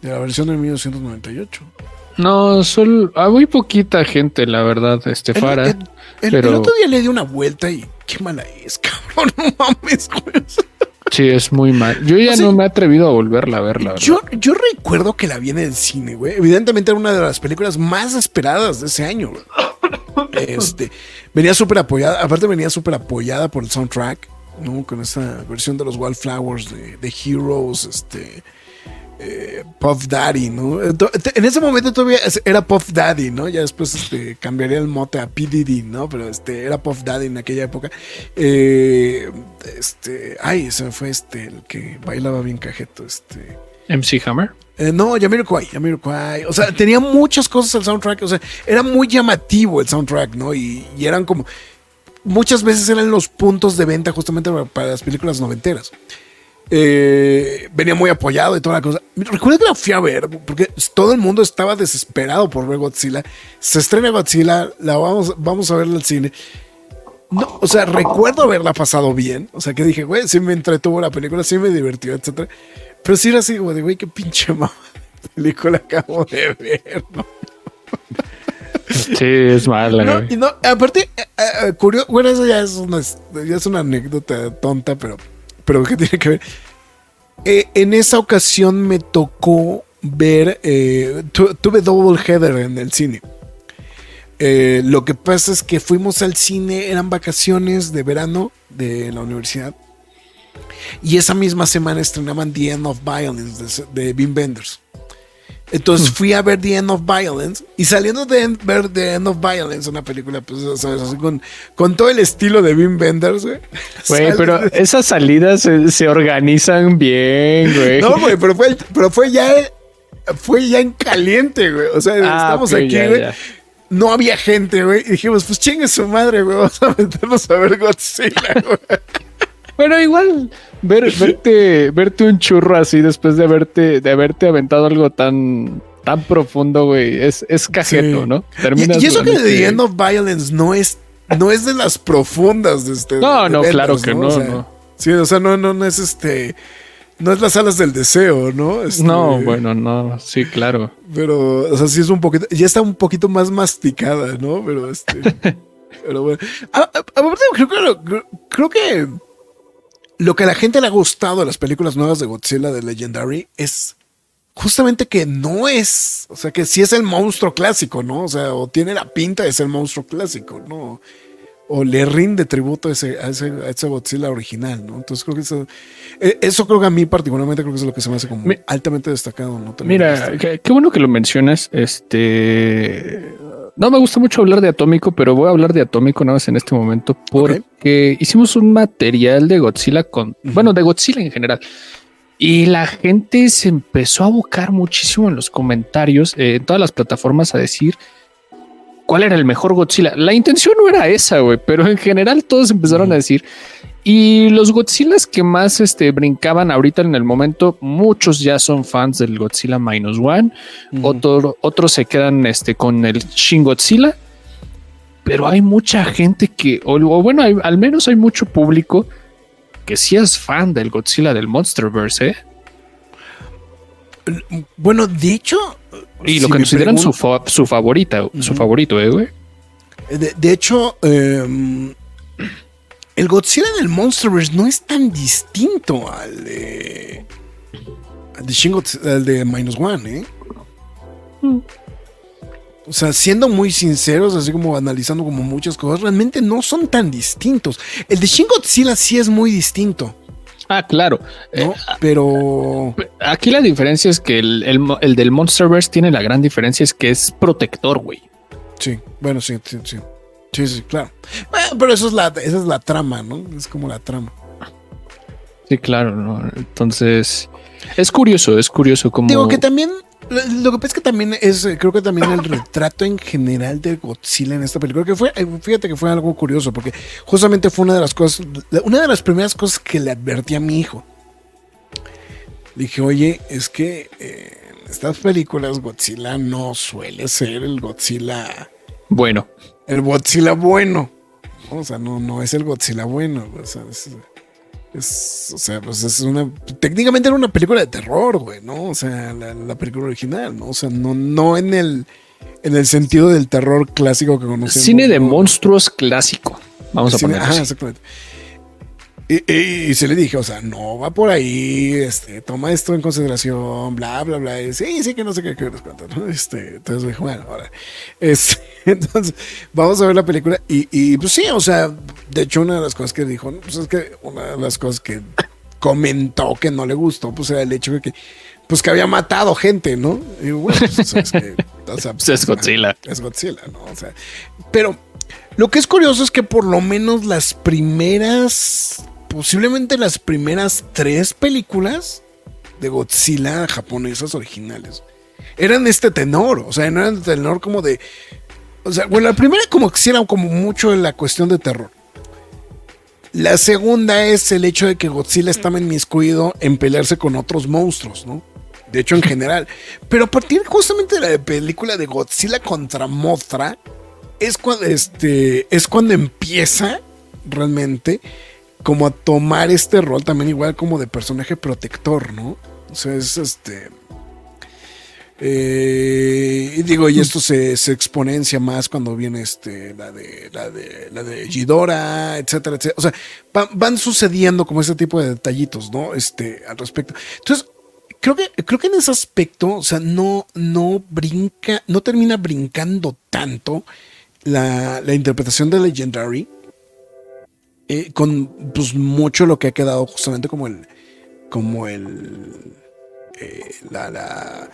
de la versión de 1998. No, solo hay muy poquita gente, la verdad, este El, Fara. el- el- pero- el otro día le di una vuelta y qué mala es, cabrón. No mames, güey. Sí, es muy mal. Yo ya O sea, no me he atrevido a volverla a ver, la verdad. Yo, yo recuerdo que la vi en el cine, güey. Evidentemente era una de las películas más esperadas de ese año, güey. Este, venía súper apoyada, aparte venía súper apoyada por el soundtrack, ¿no? Con esa versión de los Wildflowers, de, de Heroes, este, eh, Puff Daddy, ¿no? En ese momento todavía era Puff Daddy, ¿no? Ya después este, cambiaría el mote a P. Diddy, ¿no? Pero este, era Puff Daddy en aquella época. Eh, este, ay, se me fue este, el que bailaba bien cajeto, este. MC Hammer. Eh, no, Yamiroquai, Yamiroquai. O sea, tenía muchas cosas el soundtrack. O sea, era muy llamativo el soundtrack, ¿no? Y, y eran como. Muchas veces eran los puntos de venta justamente para, para las películas noventeras. Eh, venía muy apoyado y toda la cosa. Recuerdo que la fui a ver porque todo el mundo estaba desesperado por ver Godzilla. Se estrena Godzilla, la vamos, vamos a verla al cine. No, o sea, recuerdo haberla pasado bien. O sea, que dije, güey, sí me entretuvo la película, sí me divirtió, etcétera. Pero sí era así, de, güey, qué pinche mamá película acabo de ver, ¿no? Sí, es mala, No, güey. y no, aparte, eh, eh, curioso, bueno, eso ya es una, ya es una anécdota tonta, pero, pero ¿qué tiene que ver? Eh, en esa ocasión me tocó ver, eh, tu- tuve double header en el cine. Eh, lo que pasa es que fuimos al cine, eran vacaciones de verano de la universidad. Y esa misma semana estrenaban The End of Violence de, de Wim Wenders. Entonces fui a ver The End of Violence y saliendo de en- ver The End of Violence, una película, pues, ¿sabes? Así con, con todo el estilo de Wim Wenders, güey. Güey, pero esas salidas se, se organizan bien, güey. No, güey, pero fue, pero fue ya, fue ya en caliente, güey. O sea, Ah, estamos aquí, güey. No había gente, güey. Y dijimos, pues chingue su madre, güey. Vamos a meternos a ver Godzilla, güey. Bueno, igual ver, verte, verte un churro así después de haberte, de haberte aventado algo tan, tan profundo, güey, es, es cajeto, Sí. ¿no? Y, Terminas y eso que realmente- The End of Violence no es, no es de las profundas de este. No, de no, claro que no, O sea, no. Sí, o sea, no, no, no es este. No es las alas del deseo, ¿no? Este, No, bueno, no, sí, claro. Pero, o sea, sí es un poquito. Ya está un poquito más masticada, ¿no? Pero este. pero bueno. A- a- Aparte, creo creo, creo que lo que a la gente le ha gustado de las películas nuevas de Godzilla de Legendary es justamente que no es. O sea, que sí es el monstruo clásico, ¿no? O sea, o tiene la pinta de ser monstruo clásico, ¿no? O le rinde tributo a ese, a ese, a ese Godzilla original, ¿no? Entonces creo que eso, eh, eso creo que a mí particularmente creo que es lo que se me hace como Mi- altamente destacado, ¿no? Mira, este- qué, qué bueno que lo mencionas. Este no me gusta mucho hablar de Atómico, pero voy a hablar de Atómico nada más en este momento porque hicimos un material de Godzilla con, bueno, de Godzilla en general. Y la gente se empezó a abocar muchísimo en los comentarios, eh, en todas las plataformas, a decir cuál era el mejor Godzilla. La intención no era esa, güey, pero en general todos empezaron a decir. Y los Godzillas que más este, brincaban ahorita en el momento, muchos ya son fans del Godzilla Minus One, otro- otros se quedan este, con el Shin Godzilla, pero hay mucha gente que, o, o bueno, hay- al menos hay mucho público que sí es fan del Godzilla del Monsterverse, ¿eh? Bueno, de hecho. Y lo si consideran su, fa- su favorita, su favorito, ¿eh, güey? De, de hecho, eh, el Godzilla del Monsterverse no es tan distinto al de. Al de, Shin Godz- al de Minus One, ¿eh? O sea, siendo muy sinceros, así como analizando como muchas cosas, realmente no son tan distintos. El de Shin Godzilla sí es muy distinto, Ah, claro. ¿no? Eh, Pero. aquí la diferencia es que el, el el del Monsterverse tiene la gran diferencia es que es protector, güey. Sí, bueno, sí, sí, sí. Sí, sí, claro. Bueno, pero eso es la, esa es la trama, ¿no? Es como la trama. Sí, claro, ¿no? Entonces, es curioso, es curioso como... Digo que también, lo que pasa es que también es, eh, creo que también el retrato en general de Godzilla en esta película, que fue, eh, fíjate que fue algo curioso, porque justamente fue una de las cosas, una de las primeras cosas que le advertí a mi hijo. Le dije, oye, es que eh, en estas películas Godzilla no suele ser el Godzilla, Bueno, el Godzilla bueno. O sea, no, no es el Godzilla bueno. O sea, es- Es, o sea, pues es una. Técnicamente era una película de terror, güey, ¿no? O sea, la, la película original, ¿no? O sea, no, no en el. En el sentido del terror clásico que conocemos. Cine de monstruos clásico. Vamos a ponerlo ajá, así. exactamente. Y, y- y se le dije, o sea, no va por ahí, este, toma esto en consideración, bla, bla, bla. Y sí, sí, que no sé qué, qué ¿no? Este, entonces dije, bueno, ahora. Este, entonces, vamos a ver la película. Y, y, pues sí, o sea, de hecho, una de las cosas que dijo, pues es que una de las cosas que comentó que no le gustó, pues era el hecho de que, pues que había matado gente, ¿no? Y bueno, pues, es que, o sea, Pues es Godzilla. es Godzilla, ¿no? O sea, pero lo que es curioso es que por lo menos las primeras, posiblemente las primeras tres películas de Godzilla japonesas originales eran este tenor, o sea, no eran de tenor como de, o sea, bueno, la primera como que sí era como mucho en la cuestión de terror. La segunda es el hecho de que Godzilla estaba inmiscuido en pelearse con otros monstruos, ¿no? De hecho, en general. Pero a partir justamente de la película de Godzilla contra Mothra, es cuando, este, es cuando empieza realmente como a tomar este rol también igual como de personaje protector, ¿no? O sea, es este... eh, y digo, y esto se, exponencia más cuando viene este, la de la de la de Ghidorah, etcétera, etcétera. O sea, van, van sucediendo como ese tipo de detallitos, ¿no? Este, al respecto. Entonces, creo que, creo que en ese aspecto, o sea, no, no brinca, no termina brincando tanto la, la interpretación de Legendary eh, con pues mucho lo que ha quedado justamente como el como el eh, la, la-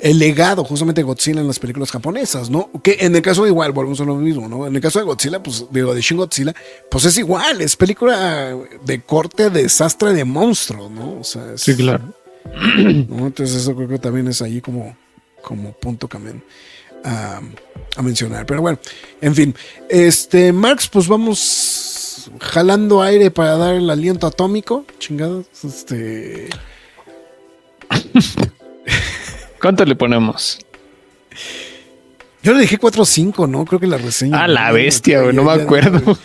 el legado justamente de Godzilla en las películas japonesas, ¿no? Que en el caso de igual, volvemos a lo mismo, ¿no? En el caso de Godzilla, pues digo, de Shin Godzilla, pues es igual, es película de corte desastre de monstruo, ¿no? O sea, es- Sí, claro. ¿no? Entonces eso creo que también es ahí como, como punto también a, a mencionar. Pero bueno, en fin. Este, Marx, pues vamos jalando aire para dar el aliento atómico. Chingados. Este. ¿Cuánto le ponemos? Yo le dije 4 o 5, ¿no? Creo que la reseña. Ah, la bestia, güey, no me acuerdo.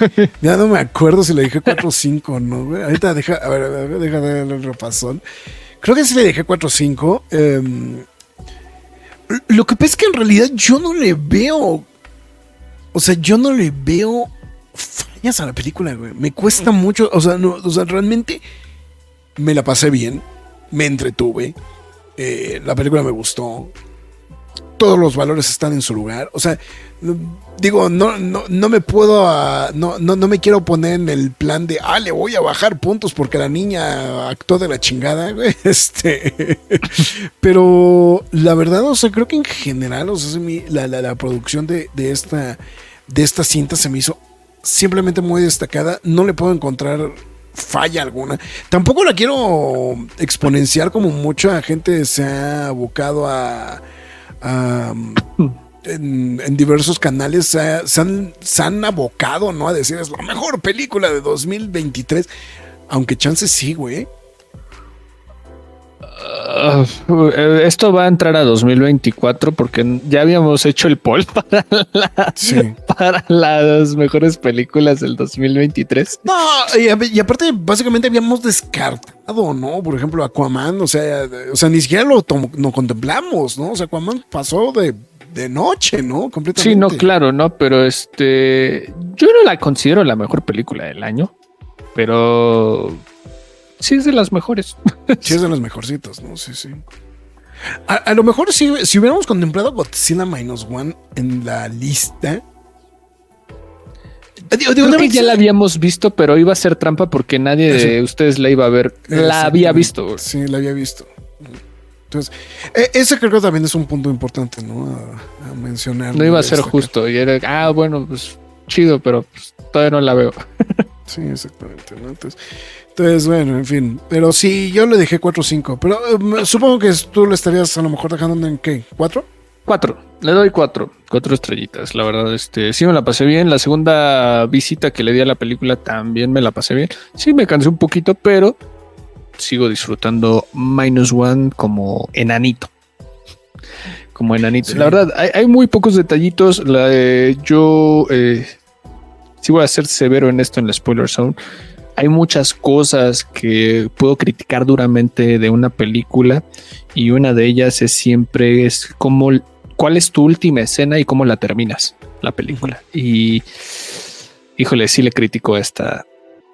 Ya no me acuerdo si le dije 4 o 5, ¿no? Ahorita deja, a ver, a ver, deja darle el repasón. Creo que sí le dejé 4 o 5. Em, lo que pasa es que en realidad yo no le veo. O sea, yo no le veo fallas a la película, güey. Me cuesta mucho. O sea, no, o sea, realmente me la pasé bien. Me entretuve. eh, la película me gustó. Todos los valores están en su lugar. O sea, digo, no, no, no me puedo, ah, no, no, no me quiero poner en el plan de, ah, le voy a bajar puntos porque la niña actuó de la chingada, güey. Este, pero la verdad, o sea, creo que en general, o sea, la, la, la producción de, de esta, de esta cinta se me hizo simplemente muy destacada. No le puedo encontrar falla alguna. Tampoco la quiero exponenciar como mucha gente se ha abocado a, en, diversos canales se, se han, se han abocado, ¿no? A decir es la mejor película de 2023. Aunque chances sí, güey. Ah, esto va a entrar a 2024 porque ya habíamos hecho el poll para, la- Sí. para las mejores películas del 2023. No, y, y aparte, básicamente habíamos descartado, ¿no? Por ejemplo, Aquaman, o sea, o sea, ni siquiera lo, lo contemplamos, ¿no? O sea, Aquaman pasó de, de noche, ¿no? Completamente. Sí, no, claro, no, pero este, yo no la considero la mejor película del año, pero sí es de las mejores. Sí, es de los mejorcitos, ¿no? Sí, sí. A, a lo mejor si, si hubiéramos contemplado Godzilla Minus One en la lista. Eh, Digo, digo, Creo que ya la habíamos visto, pero iba a ser trampa porque nadie de ustedes la iba a ver. La había visto. Sí, la había visto. Entonces, e- ese creo que también es un punto importante, ¿no? A, a mencionar. No iba a ser Destacar. justo. Y era, ah, bueno, pues chido, pero pues, todavía no la veo. Sí, exactamente. ¿no? Entonces, entonces, bueno, en fin. Pero sí, yo le dejé 4 o 5. Pero eh, supongo que tú le estarías a lo mejor dejando en qué? ¿4? Cuatro. Le doy cuatro. Cuatro estrellitas. La verdad, este sí me la pasé bien. La segunda visita que le di a la película también me la pasé bien. Sí me cansé un poquito, pero sigo disfrutando Minus One como enanito. Como enanito. Sí. La verdad, hay, hay muy pocos detallitos. La, eh, yo eh, sí voy a ser severo en esto en la spoiler zone. Hay muchas cosas que puedo criticar duramente de una película y una de ellas es siempre es cómo, cuál es tu última escena y cómo la terminas la película. Y híjole, sí le critico esta.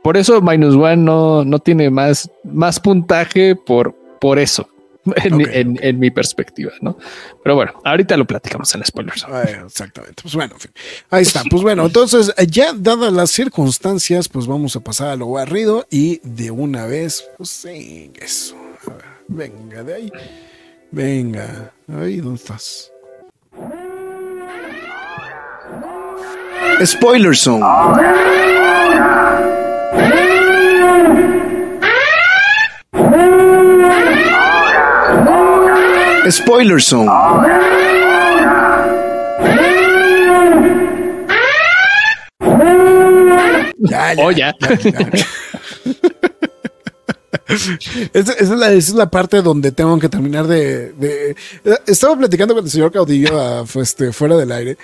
Por eso Minus One no, no tiene más, más puntaje por, por eso. En, mi perspectiva, ¿no? Pero bueno, ahorita lo platicamos en spoilers. exactamente. Pues bueno, ahí está. Pues bueno, entonces, ya dadas las circunstancias, pues vamos a pasar a lo barrido y de una vez, pues sí, eso. venga, de ahí. Venga, ahí, ¿dónde estás? Spoiler Zone. Spoiler Zone. Ya, ya, oh, ya. Esa, es la, es la, parte donde tengo que terminar de. estaba platicando con el señor Caudillo este, fuera del aire.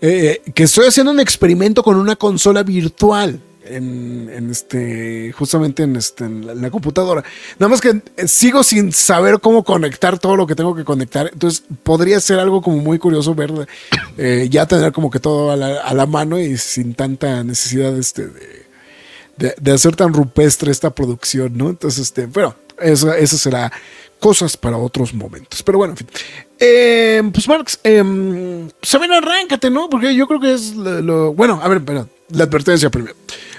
Eh, que estoy haciendo un experimento con una consola virtual en, este, justamente en, este, en la, computadora. Nada más que eh, sigo sin saber cómo conectar todo lo que tengo que conectar. Entonces podría ser algo como muy curioso ver, eh, ya tener como que todo a la, mano y sin tanta necesidad este, de, de, hacer tan rupestre esta producción, ¿no? Entonces, este, pero eso, eso será cosas para otros momentos. Pero bueno, en fin. Eh, pues Marx, eh, saben, arráncate, ¿no? Porque yo creo que es lo, bueno, a ver, la advertencia primero.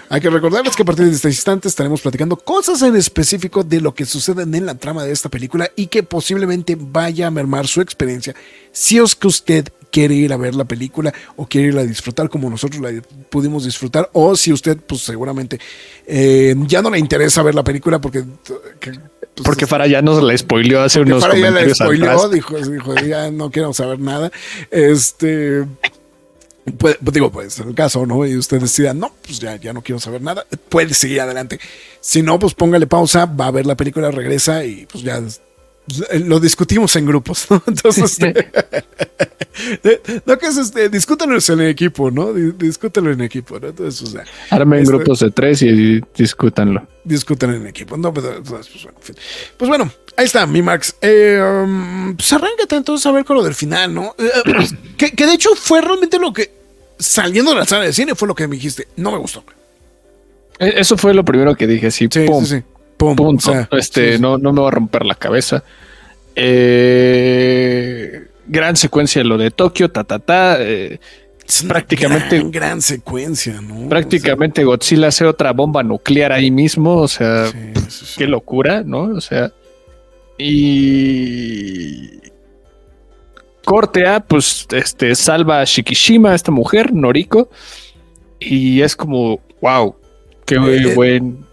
Hay que recordarles que a partir de este instante estaremos platicando cosas en específico de lo que sucede en la trama de esta película y que posiblemente vaya a mermar su experiencia si es que usted quiere ir a ver la película o quiere ir a disfrutar como nosotros la pudimos disfrutar o si usted pues seguramente eh, ya no le interesa ver la película porque pues, porque Farah ya nos la spoileó hace unos Farah ya la spoileó, dijo, dijo, ya no quiero saber nada. Este. Puede, pues, digo, puede ser el caso, ¿no? Y usted decida, no, pues ya, ya no quiero saber nada. Puede seguir adelante. Si no, pues póngale pausa, va a ver la película, regresa y pues ya lo discutimos en grupos, ¿no? Entonces, este, no que es este, discútanlo en equipo, ¿no? Discútanlo en equipo, ¿no? Entonces, o sea, Armen este, grupos de tres y discútanlo. Discutan en equipo, no, pues, pues, pues, bueno, pues, bueno, ahí está, mi Max. Eh, um, pues arráncate entonces a ver con lo del final, ¿no? Eh, eh, que, que, de hecho fue realmente lo que, saliendo de la sala de cine, fue lo que me dijiste, no me gustó. Eso fue lo primero que dije, sí, sí, sí, sí. Punto. este, No, no me va a romper la cabeza. Eh, gran secuencia lo de Tokio, ta, ta, ta. Eh, prácticamente. Gran, secuencia, ¿no? Prácticamente Godzilla hace otra bomba nuclear ahí mismo. O sea, qué locura, ¿no? O sea. Y. Corte A, pues, este, salva a Shikishima, esta mujer, Noriko. Y es como, wow, qué eh, buen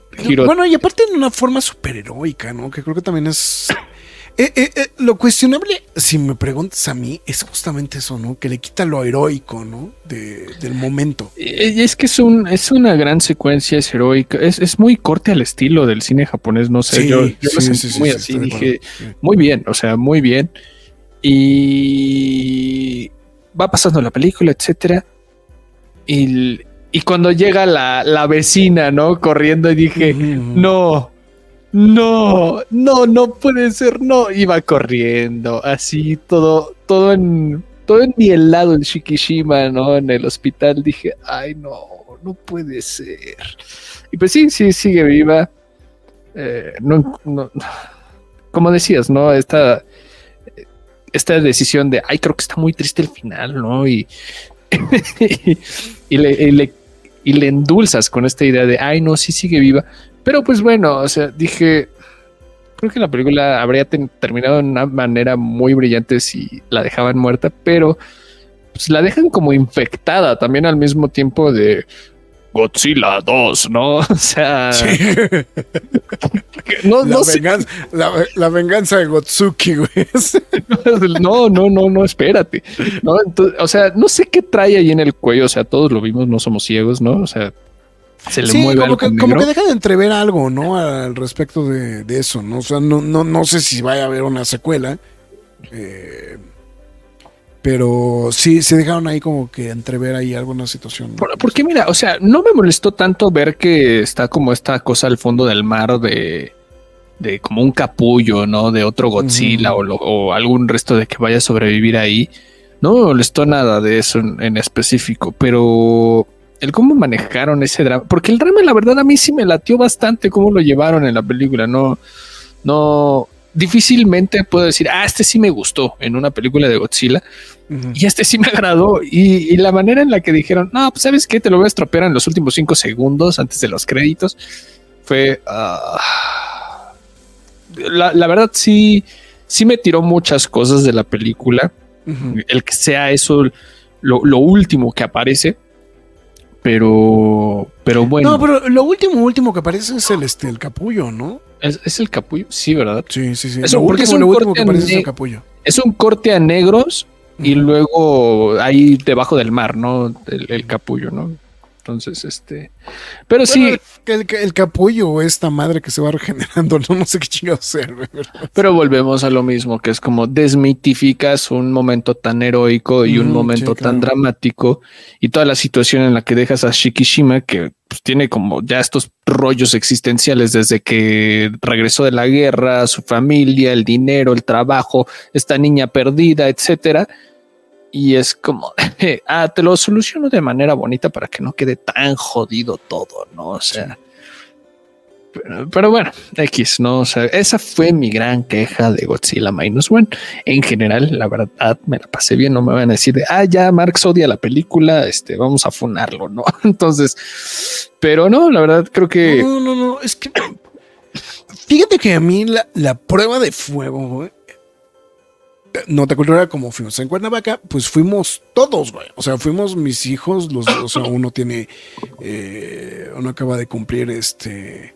bueno, y aparte en una forma superheroica, ¿no? Que creo que también es... Eh, eh, eh, lo cuestionable, si me preguntas a mí, es justamente eso, ¿no? Que le quita lo heroico, ¿no? del momento. Es que es, un, es una gran secuencia, es heroica, es, muy corte al estilo del cine japonés, no sé, yo, muy así, dije, muy bien, o sea, muy bien. Y va pasando la película, etcétera. Y y cuando llega la, vecina, ¿no? Corriendo y dije, no, no, no, no puede ser, no. Iba corriendo, así, todo, todo en, todo en mi helado en Shikishima, ¿no? En el hospital. Dije, ay, no, no puede ser. Y pues sí, sí, sigue viva. Eh, no, no, como decías, ¿no? Esta, esta decisión de, ay, creo que está muy triste el final, ¿no? Y, y, le, y le, y le endulzas con esta idea de, ay, no, sí sigue viva. Pero pues bueno, o sea, dije, creo que la película habría terminado de una manera muy brillante si la dejaban muerta, pero pues la dejan como infectada también al mismo tiempo de Godzilla 2, ¿no? O sea. No, la, venganza, la, venganza de Gotsuki, güey. No, no, no, no, espérate. o sea, no sé qué trae ahí en el cuello. O sea, todos lo vimos, no somos ciegos, ¿no? O sea, se le mueve como que, como que deja de entrever algo, ¿no? Al respecto de, eso, ¿no? O sea, no, no, no sé si vaya a haber una secuela. Eh, Pero sí, se dejaron ahí como que entrever ahí alguna situación. Porque mira, o sea, no me molestó tanto ver que está como esta cosa al fondo del mar de, de como un capullo, ¿no? De otro Godzilla o, lo- o algún resto de que vaya a sobrevivir ahí. No me molestó nada de eso en, en específico, pero el cómo manejaron ese drama, porque el drama, la verdad, a mí sí me latió bastante cómo lo llevaron en la película. No, no, difícilmente puedo decir, ah, este sí me gustó en una película de Godzilla. Y este sí me agradó. Y, y la manera en la que dijeron, no, pues sabes qué, te lo voy a estropear en los últimos cinco segundos antes de los créditos, fue. ah, la, la verdad, sí, sí me tiró muchas cosas de la película. El que sea eso lo, lo último que aparece. Pero, pero bueno, No, pero lo último, último que aparece es el, este, el capullo, ¿no? ¿es, es el capullo, sí, ¿verdad? Sí, sí, sí. Eso, lo porque último, es un lo último corte que aparece es ne- el capullo. Es un corte a negros y luego ahí debajo del mar, ¿no? El, el capullo, ¿no? Entonces, este. Pero sí, Bueno, el, el- el capullo esta madre que se va regenerando, no, no sé qué chingados ser, güey, pero- volvemos a lo mismo, que es como desmitificas un momento tan heroico y un momento tan dramático y toda la situación en la que dejas a Shikishima, que pues, tiene como ya estos rollos existenciales desde que regresó de la guerra, su familia, el dinero, el trabajo, esta niña perdida, etcétera. Y es como, ah, te lo soluciono de manera bonita para que no quede tan jodido todo, ¿no? O sea, pero, bueno, X, ¿no? O sea, esa fue mi gran queja de Godzilla Minus One. En general, la verdad, me la pasé bien. No me van a decir de, ah, ya Marx odia la película, este, vamos a funarlo, ¿no? Entonces, pero no, la verdad, creo que No, no, no, es que. Fíjate que a mí la, la prueba de fuego, güey. No te acuerdas como fuimos en Cuernavaca, pues fuimos todos, güey. O sea, fuimos mis hijos, los, o sea, uno tiene, eh, uno acaba de cumplir este,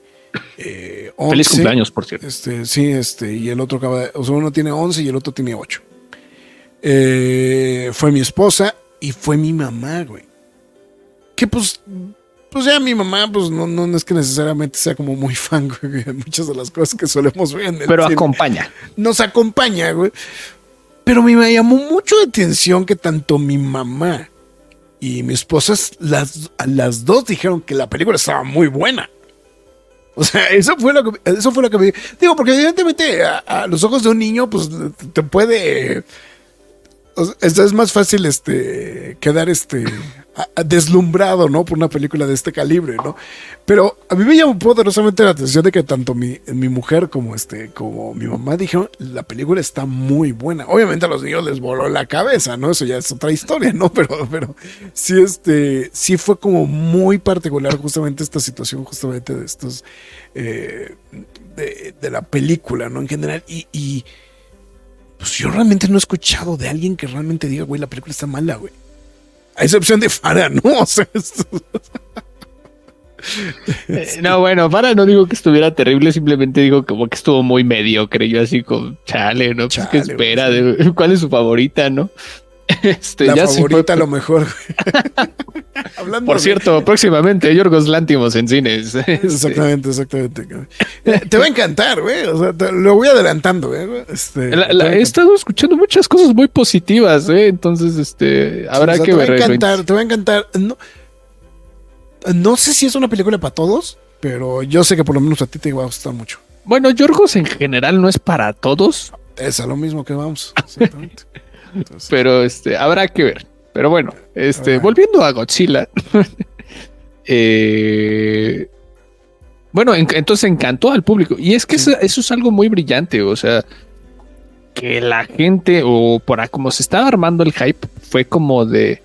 eh, 11. feliz cumpleaños, por cierto. Este, sí, este, y el otro acaba de, o sea, uno tiene 11 y el otro tiene 8. Eh, fue mi esposa y fue mi mamá, güey. Que pues, pues ya mi mamá, pues no, no, es que necesariamente sea como muy fan, güey, de muchas de las cosas que solemos ver en el Pero cine. acompaña. Nos acompaña, güey. Pero me llamó mucho la atención que tanto mi mamá y mi esposa, las, las dos dijeron que la película estaba muy buena. O sea, eso fue lo que, eso fue lo que me digo, porque evidentemente a, los ojos de un niño, pues te puede, o sea, es más fácil este quedar este deslumbrado, ¿no? Por una película de este calibre, ¿no? Pero a mí me llamó poderosamente la atención de que tanto mi, mi mujer como este, como mi mamá dijeron, la película está muy buena. Obviamente a los niños les voló la cabeza, ¿no? Eso ya es otra historia, ¿no? Pero, pero sí, este, sí fue como muy particular justamente esta situación, justamente de estos, eh, de, de la película, ¿no? En general. Y, y, pues yo realmente no he escuchado de alguien que realmente diga, güey, la película está mala, güey. A excepción de Farah, ¿no? O sea, esto- Eh, no, bueno, para no digo que estuviera terrible, simplemente digo como que estuvo muy mediocre. Yo así como, chale, ¿no? Pues Chale, qué espera, ¿cuál es su favorita, no? Este, la ya favorita a lo mejor. Hablando Por de- cierto, próximamente Yorgos Lántimos en cines. Este, Exactamente, exactamente. Eh, Te va a encantar, güey. O sea, te- lo voy adelantando, güey. Este, la- la- he estado escuchando muchas cosas muy positivas, ¿eh? entonces este habrá O sea, que te va a ver. encantar, te va a encantar. No, no sé si es una película para todos, pero yo sé que por lo menos a ti te va a gustar mucho. Bueno, Yorgos en general no es para todos, Es a lo mismo que vamos. Exactamente. Entonces, pero este habrá que ver. Pero bueno, este volviendo a Godzilla. eh, bueno, en- entonces encantó al público. Y es que Sí. eso, eso es algo muy brillante. O sea, que la gente, o por como se estaba armando el hype, fue como de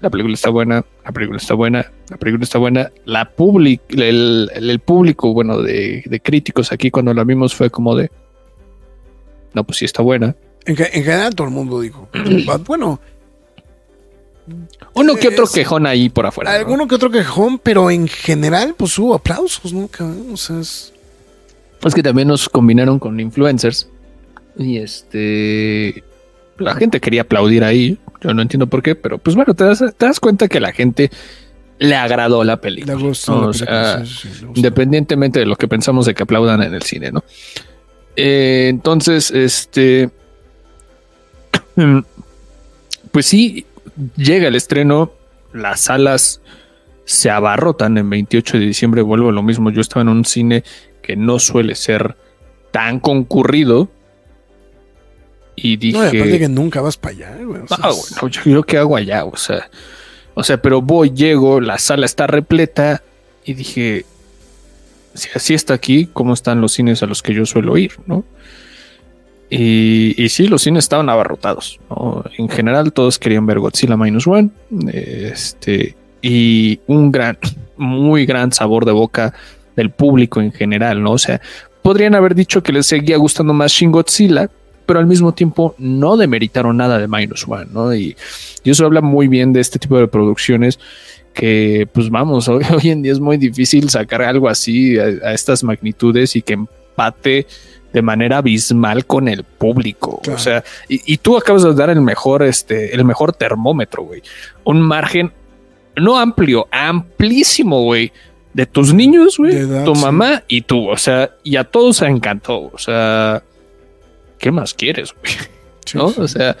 la película está buena, la película está buena, la película está buena. La public, el, el- el público, bueno, de, de críticos aquí cuando la vimos fue como de no, pues sí está buena. En, ge- en general todo el mundo dijo, bueno, Uno que otro quejón ahí por afuera. ¿no? alguno que otro quejón, pero en general pues hubo aplausos, ¿no? O sea, es- Es que también nos combinaron con influencers. Y este. La gente quería aplaudir ahí. Yo no entiendo por qué, pero pues bueno, te das, te das cuenta que la gente le agradó la película. le gustó. ¿no? la O película, sea, sí, sí, sí, le gustó. independientemente de lo que pensamos de que aplaudan en el cine, ¿no? Eh, entonces, este. Pues sí, llega el estreno, las salas se abarrotan en 28 de diciembre, vuelvo a lo mismo, yo estaba en un cine que no suele ser tan concurrido y dije... No, aparte que nunca vas para allá, güey. ah, bueno, yo, yo qué hago allá, o sea, o sea, pero voy, llego, la sala está repleta y dije, si así está aquí, ¿cómo están los cines a los que yo suelo ir, no? Y, y sí, los cines estaban abarrotados. En general, todos querían ver Godzilla Minus One. Este, y un gran, muy gran sabor de boca del público en general, ¿no? O sea, podrían haber dicho que les seguía gustando más Shin Godzilla, pero al mismo tiempo no demeritaron nada de Minus One, ¿no? Y, eso habla muy bien de este tipo de producciones que, pues vamos, hoy, en día es muy difícil sacar algo así a, estas magnitudes y que empate de manera abismal con el público. O sea, y, tú acabas de dar el mejor, este, el mejor termómetro, güey. Un margen no amplio, amplísimo, güey. De tus niños, güey, tu mamá y tú, o sea, y a todos se encantó, o sea, ¿qué más quieres? ¿No? O sea,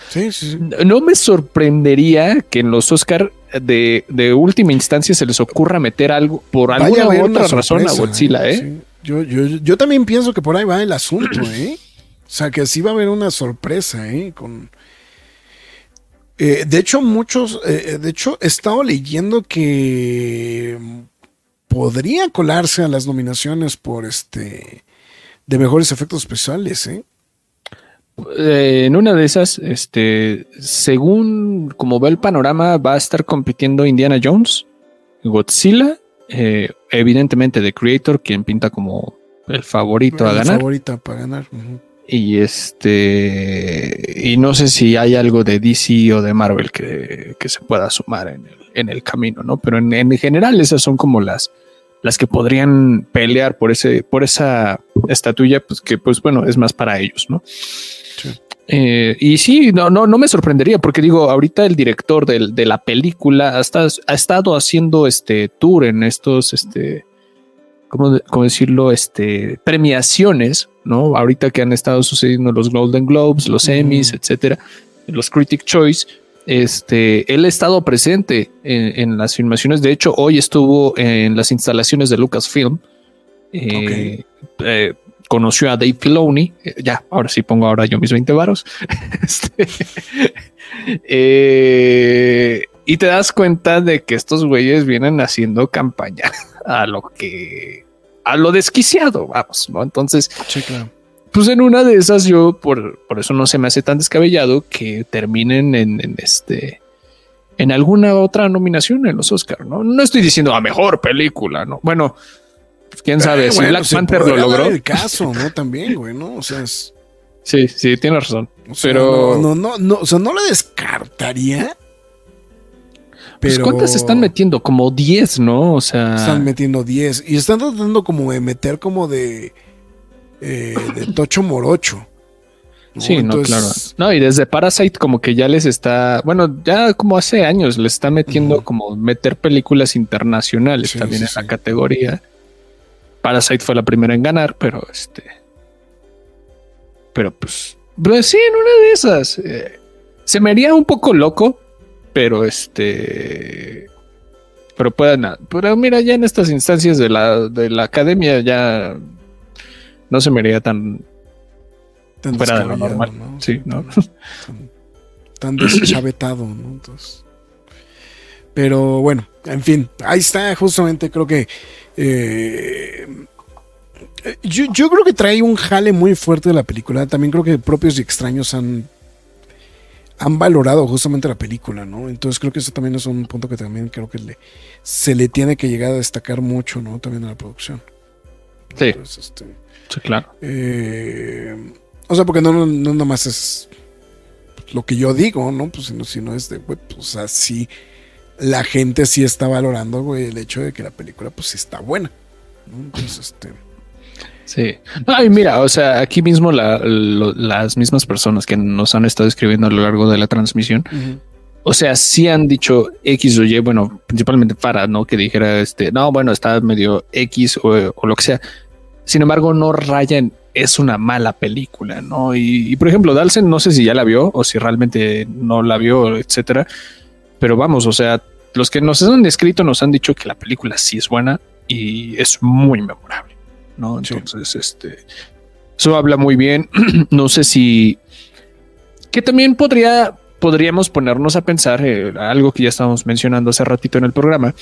no me sorprendería que en los Oscar de, última instancia se les ocurra meter algo por alguna u otra razón a Godzilla, ¿eh? ¿Eh? Yo, yo, yo también pienso que por ahí va el asunto, ¿eh? O sea, que sí va a haber una sorpresa, ¿eh? Con. Eh, de hecho, muchos. Eh, de hecho, he estado leyendo que podría colarse a las nominaciones por este. de mejores efectos especiales, ¿eh? Eh, en una de esas, este, según como ve el panorama, va a estar compitiendo Indiana Jones, Godzilla, eh, evidentemente The Creator, quien pinta como el favorito a ganar. Favorita para ganar. Y este, y no sé si hay algo de DC o de Marvel que, se pueda sumar en el, en el camino, ¿no? Pero en, en, general esas son como las, las que podrían pelear por ese, por esa estatuilla, pues que, pues bueno, es más para ellos, ¿no? Eh, y sí, no, no, no me sorprendería porque digo, ahorita el director de la película ha, ha estado haciendo este tour en estos, este, ¿cómo, decirlo? Este, premiaciones, ¿no? Ahorita que han estado sucediendo los Golden Globes, los Emmys, etcétera, los Critic Choice. Este, él ha estado presente en, las filmaciones. De hecho, hoy estuvo en las instalaciones de Lucasfilm. Eh, eh, conoció a Dave Filoni. Eh, ya, ahora sí pongo ahora yo mis 20 varos. Este, eh, y te das cuenta de que estos güeyes vienen haciendo campaña a lo que a lo desquiciado, vamos, ¿no? Entonces, pues en una de esas yo por, por eso no se me hace tan descabellado que terminen en, este en alguna otra nominación en los Oscars, ¿no? No estoy diciendo a mejor película, ¿no? Bueno, pues, quién sabe, si Black Panther lo logró. el caso, ¿no? También, güey, ¿no? O sea, es... Sí, sí, tiene razón. pero. No, no, no, o sea, no la descartaría. Pues. ¿Cuántas están metiendo? Como 10, ¿no? O sea. Están metiendo 10. Y están tratando como de meter como de. Eh, de Tocho Morocho. Sí, no, claro. No, y desde Parasite como que ya les está, bueno, ya como hace años les está metiendo como meter películas internacionales también en la categoría. Parasite fue la primera en ganar, pero este. Pero pues. Pues sí, en una de esas. Eh, se me haría un poco loco, pero este. Pero pueden. Pero mira, ya en estas instancias de la, de la academia ya no se me haría tan. tan fuera de lo normal. Sí, ¿no? Tan, tan deschavetado, ¿no? Entonces. Pero bueno, en fin, ahí está, justamente creo que eh, yo, creo que trae un jale muy fuerte de la película. También creo que propios y extraños han, han valorado justamente la película, ¿no? Entonces creo que eso también es un punto que también creo que le, se le tiene que llegar a destacar mucho, ¿no? También a la producción. Sí. Este, sí, claro. Eh, o sea, porque no, no, no nomás es lo que yo digo, ¿no? Pues sino, sino es de, pues así la gente sí está valorando, güey, el hecho de que la película, pues sí está buena. Entonces, este. Sí. Ay, mira, o sea, aquí mismo las mismas personas que nos han estado escribiendo a lo largo de la transmisión, o sea, sí han dicho X o Y, bueno, principalmente para, ¿no? Que dijera, este, no, bueno, está medio X o, lo que sea. Sin embargo, no rayan es una mala película, ¿no? Y, por ejemplo, Dalsen, no sé si ya la vio o si realmente no la vio, etcétera. Pero vamos, o sea, los que nos han descrito nos han dicho que la película sí es buena y es muy memorable, ¿no? Entonces, este, eso habla muy bien. no sé si que también podría podríamos ponernos a pensar eh, algo que ya estábamos mencionando hace ratito en el programa,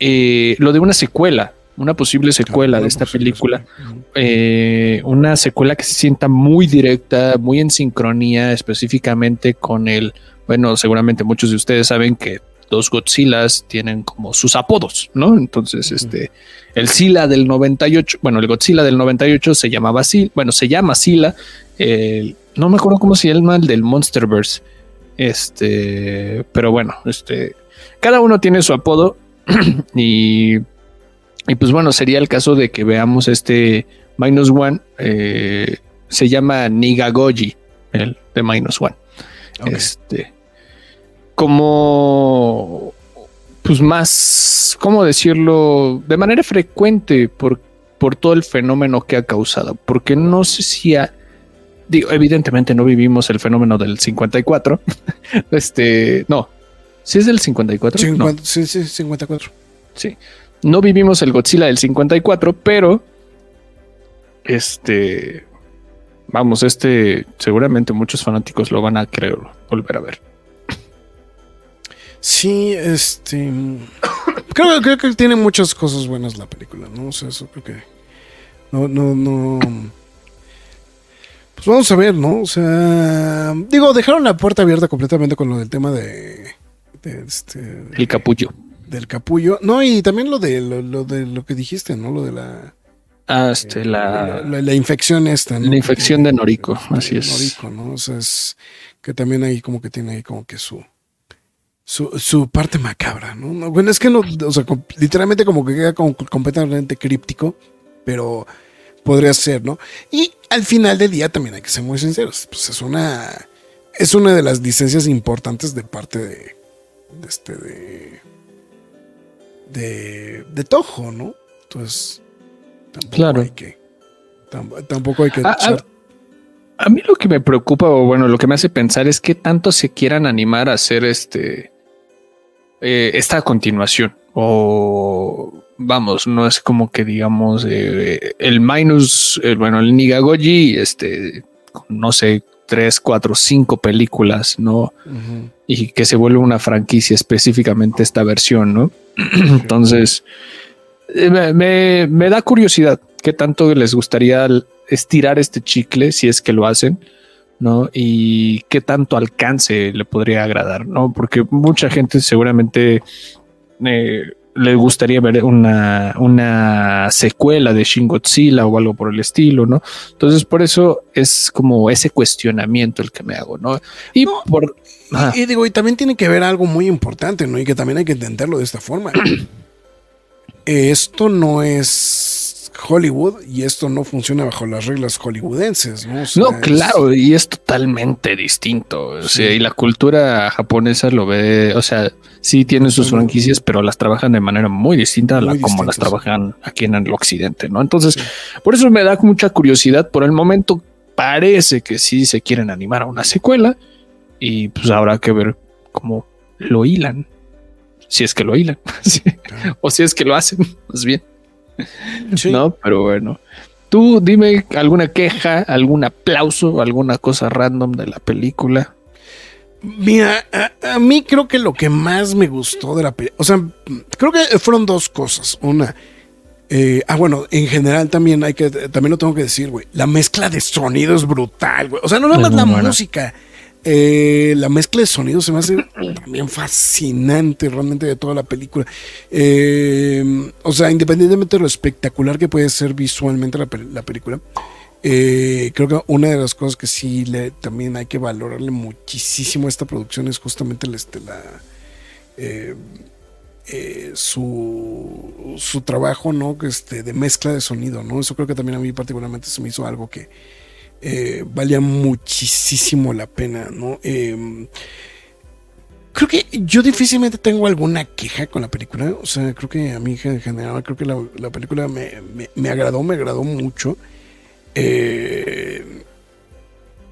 eh, lo de una secuela, una posible secuela de esta película, eh, una secuela que se sienta muy directa, muy en sincronía específicamente con el, bueno, seguramente muchos de ustedes saben que dos Godzillas tienen como sus apodos, ¿no? Entonces, este, el Sila del 98, bueno, el Godzilla del 98 se llamaba Sila, bueno, se llama Sila, no me acuerdo cómo se llama el del Monsterverse, este, pero bueno, este, cada uno tiene su apodo y, y pues bueno, sería el caso de que veamos este Minus One, eh, se llama Nigagoji, el de Minus One. Este, como, pues más, ¿cómo decirlo? De manera frecuente por, por todo el fenómeno que ha causado, porque no sé si ha digo, evidentemente no vivimos el fenómeno del 54. este, no. ¿Sí es del 54? Sí, sí, 54. Sí. No vivimos el Godzilla del 54, pero este vamos, este seguramente muchos fanáticos lo van a querer volver a ver. Sí, este creo, creo que tiene muchas cosas buenas la película, ¿no? O sea, eso creo que no, no, no pues vamos a ver, ¿no? O sea, digo, dejaron la puerta abierta completamente con lo del tema de, este, el capullo. Del capullo. No, y también lo de lo, de lo que dijiste, ¿no? Lo de la Ah, este, eh, la, la, infección esta, ¿no? La infección de Norico, así es. Norico, ¿no? O sea, es que también ahí como que tiene ahí como que su, su, su parte macabra, ¿no? Bueno, es que no, o sea, literalmente como que queda como completamente críptico, pero podría ser, ¿no? Y al final del día también hay que ser muy sinceros, pues es una es una de las licencias importantes de parte de, de este de de, de Toho, ¿no? Entonces tampoco claro. hay que tampoco hay que a, a, mí lo que me preocupa o bueno, lo que me hace pensar es que tanto se quieran animar a hacer este eh, esta continuación o vamos, no es como que digamos eh, el minus, bueno, el Nigagoji, este, no sé, tres, cuatro, cinco películas, ¿no? Y que se vuelve una franquicia específicamente esta versión, ¿no? Entonces, eh, me, me, da curiosidad qué tanto les gustaría estirar este chicle si es que lo hacen. ¿No? Y qué tanto alcance le podría agradar, ¿no? Porque mucha gente seguramente eh, le gustaría ver una, una secuela de Shin Godzilla o algo por el estilo, ¿no? Entonces, por eso es como ese cuestionamiento el que me hago, ¿no? Y por. Y, digo, y también tiene que ver algo muy importante, ¿no? Y que también hay que entenderlo de esta forma. Esto no es Hollywood y esto no funciona bajo las reglas hollywoodenses, ¿no? no, claro, y es totalmente distinto. O sea, y la cultura japonesa lo ve, o sea, sí tienen sus franquicias, pero las trabajan de manera muy distinta a la como las trabajan aquí en el occidente, ¿no? Entonces, por eso me da mucha curiosidad. Por el momento parece que sí se quieren animar a una secuela y pues habrá que ver cómo lo hilan. Si es que lo hilan, o si es que lo hacen, más bien. No, pero bueno. Tú dime alguna queja, algún aplauso, alguna cosa random de la película. Mira, a, mí creo que lo que más me gustó de la película, o sea, creo que fueron dos cosas. Una, eh, ah, bueno, en general también hay que, también lo tengo que decir, güey, la mezcla de sonido es brutal, güey. O sea, no nada más la música, eh, la mezcla de sonidos se me hace también fascinante realmente de toda la película. Eh, o sea, independientemente de lo espectacular que puede ser visualmente la, la película, eh, creo que una de las cosas que sí le, también hay que valorarle muchísimo a esta producción es justamente la, este, su, su trabajo ¿no? este, de mezcla de sonido. ¿no? Eso creo que también a mí particularmente se me hizo algo que valía muchísimo la pena. ¿no? Em, creo que yo difícilmente tengo alguna queja con la película. O sea, creo que a mí en general, creo que la, película me, me, agradó, me agradó mucho. Eh,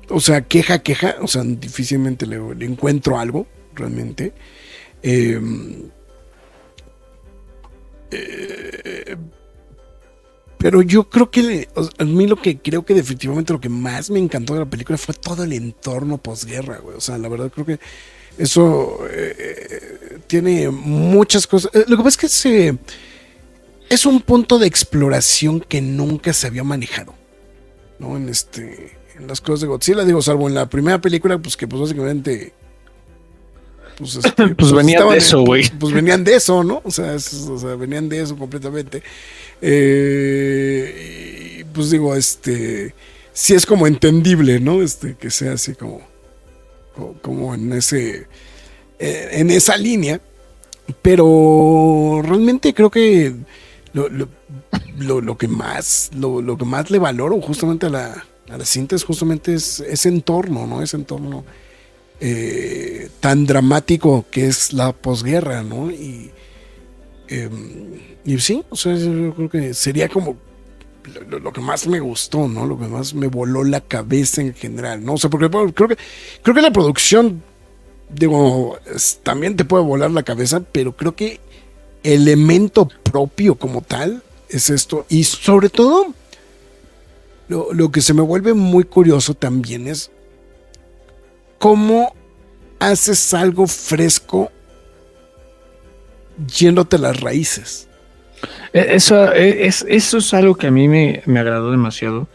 o sea, queja, queja. O sea, difícilmente le, encuentro algo, realmente. Eh, eh, pero yo creo que a mí lo que creo que definitivamente lo que más me encantó de la película fue todo el entorno posguerra, güey. O sea, la verdad creo que eso eh, tiene muchas cosas. Eh, lo que pasa es que es un punto de exploración que nunca se había manejado, ¿no? En este, en las cosas de Godzilla, digo, salvo en la primera película, pues que pues básicamente pues, este, pues, pues, venían de eso, güey. Pues, venían de eso, ¿no? O sea, venían de eso completamente. Eh, pues digo, este, sí es como entendible, ¿no? Este, que sea así como, como en ese, eh, en esa línea. Pero realmente creo que lo, que más, lo, que más le valoro justamente a la, a la cinta es justamente ese entorno, ¿no? Ese entorno eh, tan dramático que es la posguerra, ¿no? Y, em, y sí, o sea, yo creo que sería como lo, que más me gustó, ¿no? Lo que más me voló la cabeza en general, ¿no? O sea, porque creo que, creo que la producción, digo, también te puede volar la cabeza, pero creo que elemento propio como tal es esto. Y sobre todo, lo, lo que se me vuelve muy curioso también es cómo haces algo fresco yéndote las raíces. E, eso e, es, eso es algo que a mí me, agradó demasiado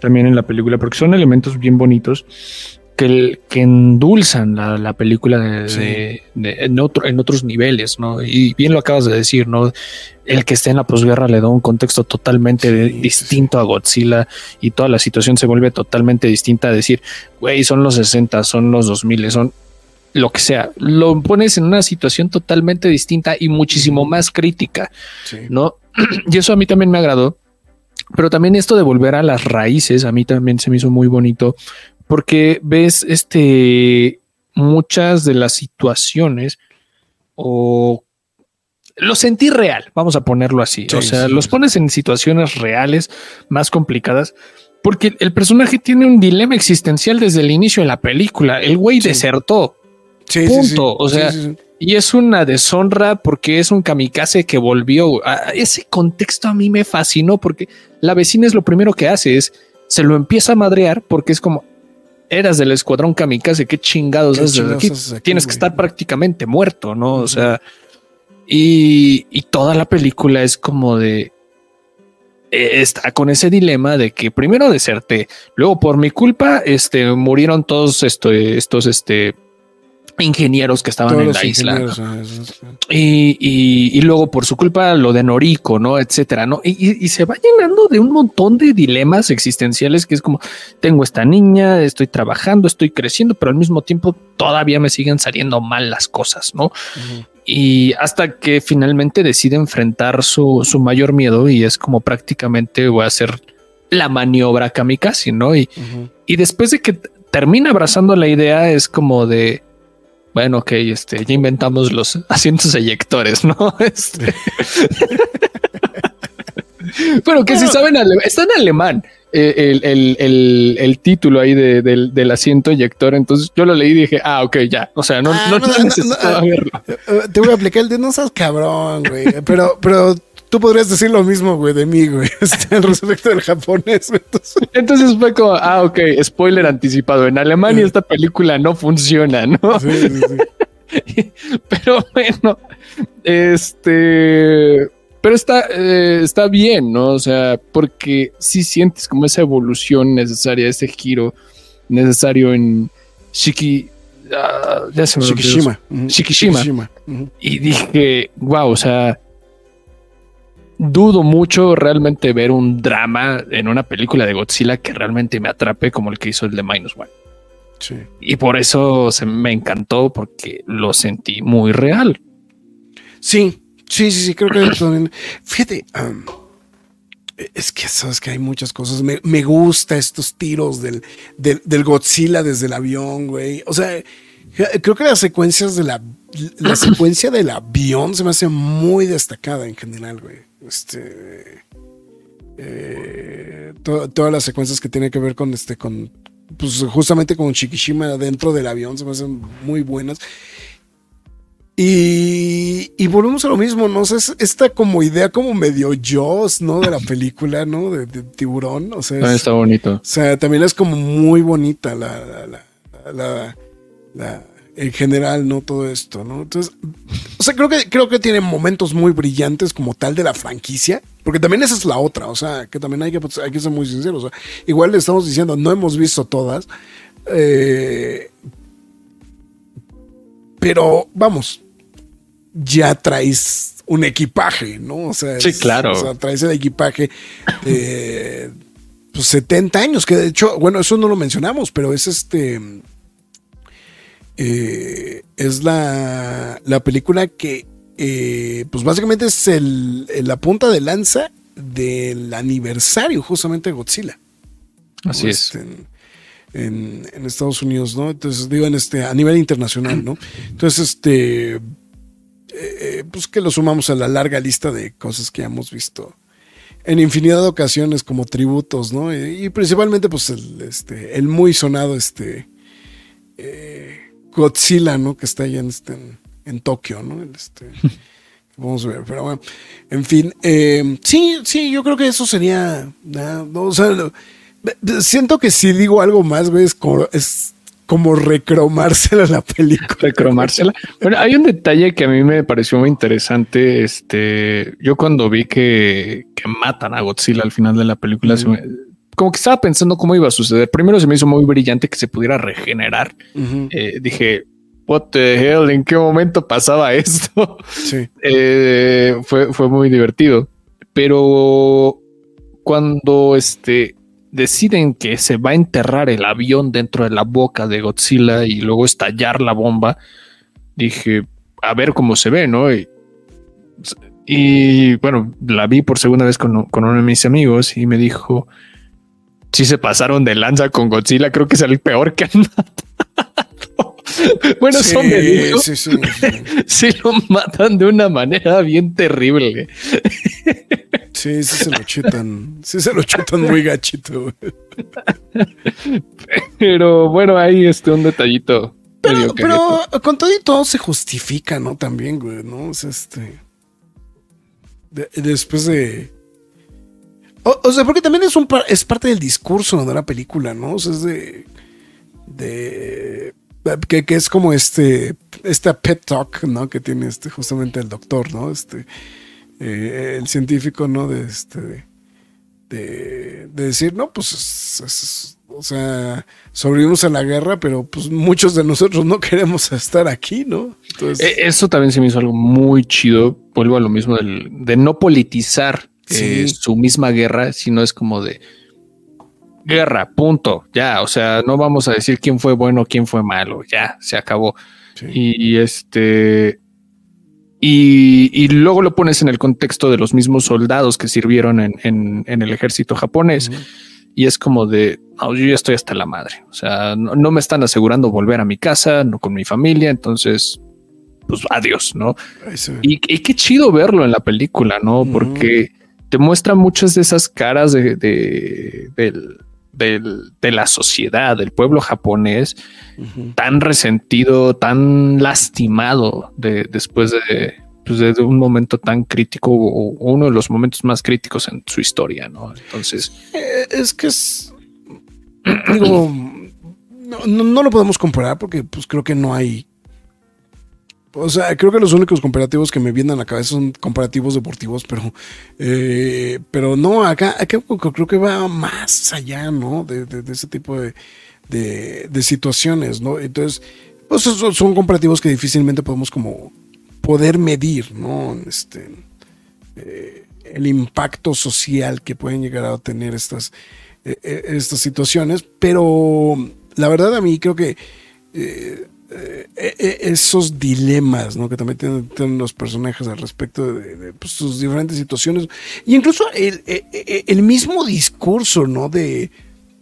también en la película, porque son elementos bien bonitos que, que endulzan la, película de, en, otros niveles, ¿no? Y bien lo acabas de decir, ¿no? El que esté en la posguerra le da un contexto totalmente distinto a Godzilla y toda la situación se vuelve totalmente distinta a decir, güey, son los 60, son los 2000, son lo que sea, lo pones en una situación totalmente distinta y muchísimo más crítica, ¿no? Y eso a mí también me agradó, pero también esto de volver a las raíces, a mí también se me hizo muy bonito, porque ves este muchas de las situaciones o lo sentí real, vamos a ponerlo así, o sea, los pones en situaciones reales más complicadas. Porque el personaje tiene un dilema existencial desde el inicio de la película. El güey desertó, Punto. o sea, y es una deshonra porque es un kamikaze que volvió. A ese contexto a mí me fascinó porque la vecina es lo primero que hace es se lo empieza a madrear porque es como eras del escuadrón kamikaze, qué chingados, haces Tienes que estar prácticamente muerto, no? O sea, y, y toda la película es como de e, está con ese dilema de que primero deserté, luego por mi culpa, este murieron todos estos, este, ingenieros que estaban en la isla. Y, luego por su culpa lo de Noriko, ¿no? Etcétera, ¿no? Y, se va llenando de un montón de dilemas existenciales que es como, tengo esta niña, estoy trabajando, estoy creciendo, pero al mismo tiempo todavía me siguen saliendo mal las cosas, ¿no? Y hasta que finalmente decide enfrentar su, mayor miedo y es como prácticamente voy a hacer la maniobra kamikaze, ¿no? Y, y después de que termina abrazando la idea es como de bueno, ok, este, ya inventamos los asientos eyectores, ¿no? Este. Pero que si saben, está en alemán eh, el, título ahí del, asiento eyector. Entonces yo lo leí y dije, ah, ok, ya. O sea, no, ah, no, verlo. Eh, te voy a aplicar el de no seas cabrón, güey. Pero, pero tú podrías decir lo mismo, güey, de mí, güey, este, respecto del japonés. Entonces. fue como, ah, ok, spoiler anticipado. En Alemania esta película no funciona, ¿no? Sí, sí, sí. Pero bueno, este. Pero está, eh, está bien, ¿no? O sea, porque si sientes como esa evolución necesaria, ese giro necesario en Shiki. Ah, ya se me Shikishima. Shikishima. Y dije, wow, o sea, dudo mucho realmente ver un drama en una película de Godzilla que realmente me atrape como el que hizo el de Minus One. Sí. Y por eso se me encantó porque lo sentí muy real. Sí, sí, sí, sí, creo que también. Fíjate, es que sabes que hay muchas cosas. Me, me gusta estos tiros del, del, Godzilla desde el avión, güey. O sea, creo que las secuencias de la, la secuencia del avión se me hace muy destacada en general, güey. Este. eh, todas las secuencias que tienen que ver con este, con, pues justamente con Shikishima dentro del avión, se me hacen muy buenas. Y, volvemos a lo mismo, ¿no? esta como idea como medio Jaws, ¿no? De la película, ¿no? De, tiburón, o sea. está bonito. O sea, también es como muy bonita la, la, la, en general, ¿no? Todo esto, ¿no? Entonces, o sea, creo que, creo que tiene momentos muy brillantes como tal de la franquicia, porque también esa es la otra, o sea, que también hay que, hay que ser muy sinceros. O sea, igual le estamos diciendo, no hemos visto todas, eh, pero vamos, ya traes un equipaje, ¿no? O sea, sí, claro. O sea, traes el equipaje de pues, 70 años, que de hecho, bueno, eso no lo mencionamos, pero es este. Eh, es la, la, película que, eh, pues básicamente es el, la punta de lanza del aniversario justamente de Godzilla. Así es. Este, en, Estados Unidos, ¿no? Entonces, digo, en este, a nivel internacional, ¿no? Entonces, este, eh, pues que lo sumamos a la larga lista de cosas que hemos visto en infinidad de ocasiones como tributos, ¿no? Y, principalmente, pues, el, este, el muy sonado, este, eh, Godzilla, ¿no? Que está allá en, este, en, Tokio, ¿no? Este, vamos a ver, pero bueno, en fin, eh, sí, sí, yo creo que eso sería, o sea, Siento que si digo algo más, güey, es como, es como recromársela la película. Recromársela. Bueno, hay un detalle que a mí me pareció muy interesante. Este, yo cuando vi que, matan a Godzilla al final de la película, como que estaba pensando cómo iba a suceder. Primero se me hizo muy brillante que se pudiera regenerar. Eh, dije, what the hell, ¿en qué momento pasaba esto? Sí. Eh, fue, fue muy divertido. Pero cuando este deciden que se va a enterrar el avión dentro de la boca de Godzilla y luego estallar la bomba, dije, a ver cómo se ve, ¿no? Y, bueno, la vi por segunda vez con, uno de mis amigos y me dijo, si se pasaron de lanza con Godzilla, creo que es el peor que han matado. bueno, eso me dijo. Sí, sí, sí. lo matan de una manera bien terrible. Sí, sí se lo chutan. Sí se lo chutan muy gachito. Pero bueno, ahí este un detallito. Pero, con todo y todo se justifica, ¿no? También, güey, ¿no? O sea, este. después de. O, sea, porque también es un es parte del discurso de la película, ¿no? O sea, es de. de que, es como este. Esta pet talk, ¿no? Que tiene este justamente el doctor, ¿no? Este eh, el científico, ¿no? De, este, de, decir, no, pues, o sea, sobrevivimos a la guerra, pero pues muchos de nosotros no queremos estar aquí, ¿no? E, Eso también se me hizo algo muy chido. Vuelvo a lo mismo de no politizar eh, su misma guerra, sino es como de guerra, punto. Ya, o sea, no vamos a decir quién fue bueno, quién fue malo, ya, se acabó. y, este, y, luego lo pones en el contexto de los mismos soldados que sirvieron en, el ejército japonés. Y es como de, yo ya estoy hasta la madre. O sea, no, me están asegurando volver a mi casa, no con mi familia. Entonces, pues adiós, ¿no? Y, qué chido verlo en la película, ¿no? Porque te muestra muchas de esas caras de, de, la sociedad, del pueblo japonés, tan resentido, tan lastimado de, después pues, de, un momento tan crítico o, uno de los momentos más críticos en su historia, ¿no? Entonces... Eh, es que es... digo, no, lo podemos comparar porque pues creo que no hay o sea, creo que los únicos comparativos que me vienen a la cabeza son comparativos deportivos, pero, eh, pero no, acá, creo que va más allá, ¿no? De, ese tipo de, de, situaciones, ¿no? Entonces, pues son, comparativos que difícilmente podemos como poder medir, ¿no? Este, eh, el impacto social que pueden llegar a tener estas, eh, estas situaciones, pero la verdad a mí creo que eh, eh, esos dilemas ¿no? que también tienen, los personajes al respecto de, pues, sus diferentes situaciones. Y incluso eh, el, mismo discurso ¿no? de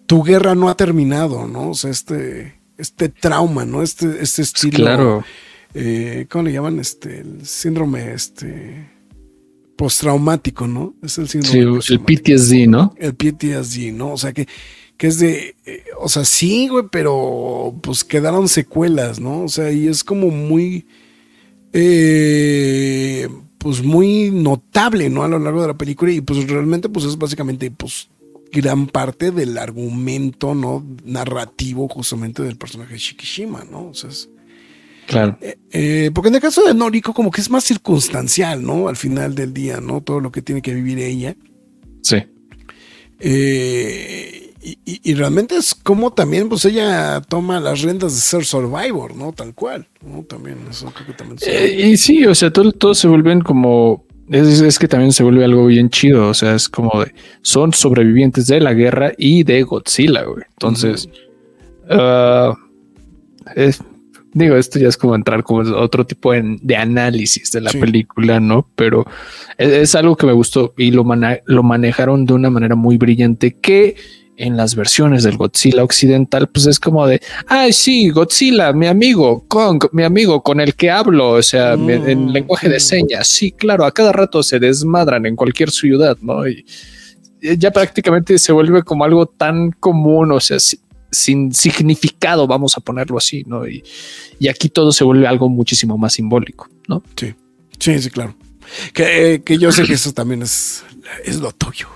tu guerra no ha terminado, ¿no? O sea, este, este trauma, ¿no? Este, este estilo. Claro. ¿Cómo le llaman? Este, el síndrome, este postraumático, ¿no? Es el síndrome Sí, el. PTSD, ¿no? El PTSD, ¿no? O sea, que, que es de, eh, o sea, sí, güey, pero pues quedaron secuelas, ¿no? O sea, y es como muy, eh, pues muy notable, ¿no? A lo largo de la película y pues realmente pues es básicamente pues gran parte del argumento, ¿no? Narrativo justamente del personaje de Shikishima, ¿no? O sea, es, Claro. eh, porque en el caso de Noriko como que es más circunstancial, ¿no? Al final del día, ¿no? Todo lo que tiene que vivir ella. Sí. Eh, y, y- y realmente es como también, pues ella toma las riendas de ser Survivor, ¿no? Tal cual, ¿no? También, eso creo que también Eh, y sí, o sea, todo, todo se vuelven como. Es, es que también se vuelve algo bien chido. O sea, es como de. Son sobrevivientes de la guerra y de Godzilla, güey. Entonces. ah, es- digo, esto ya es como entrar como otro tipo de, de análisis de la Sí. película, ¿no? Pero es, es algo que me gustó y lo, lo manejaron de una manera muy brillante que en las versiones del Godzilla occidental, pues es como de, ay, sí, Godzilla, mi amigo, Kong, mi amigo con el que hablo, o sea, Mm, me- en lenguaje de mm. señas, sí, claro, a cada rato se desmadran en cualquier ciudad, ¿no? Y y ya prácticamente se vuelve como algo tan común, o sea, si- sin significado, vamos a ponerlo así, ¿no? Y, y aquí todo se vuelve algo muchísimo más simbólico, ¿no? Sí, sí, sí, claro. Que, eh, que yo sé que eso también es, es lo tuyo.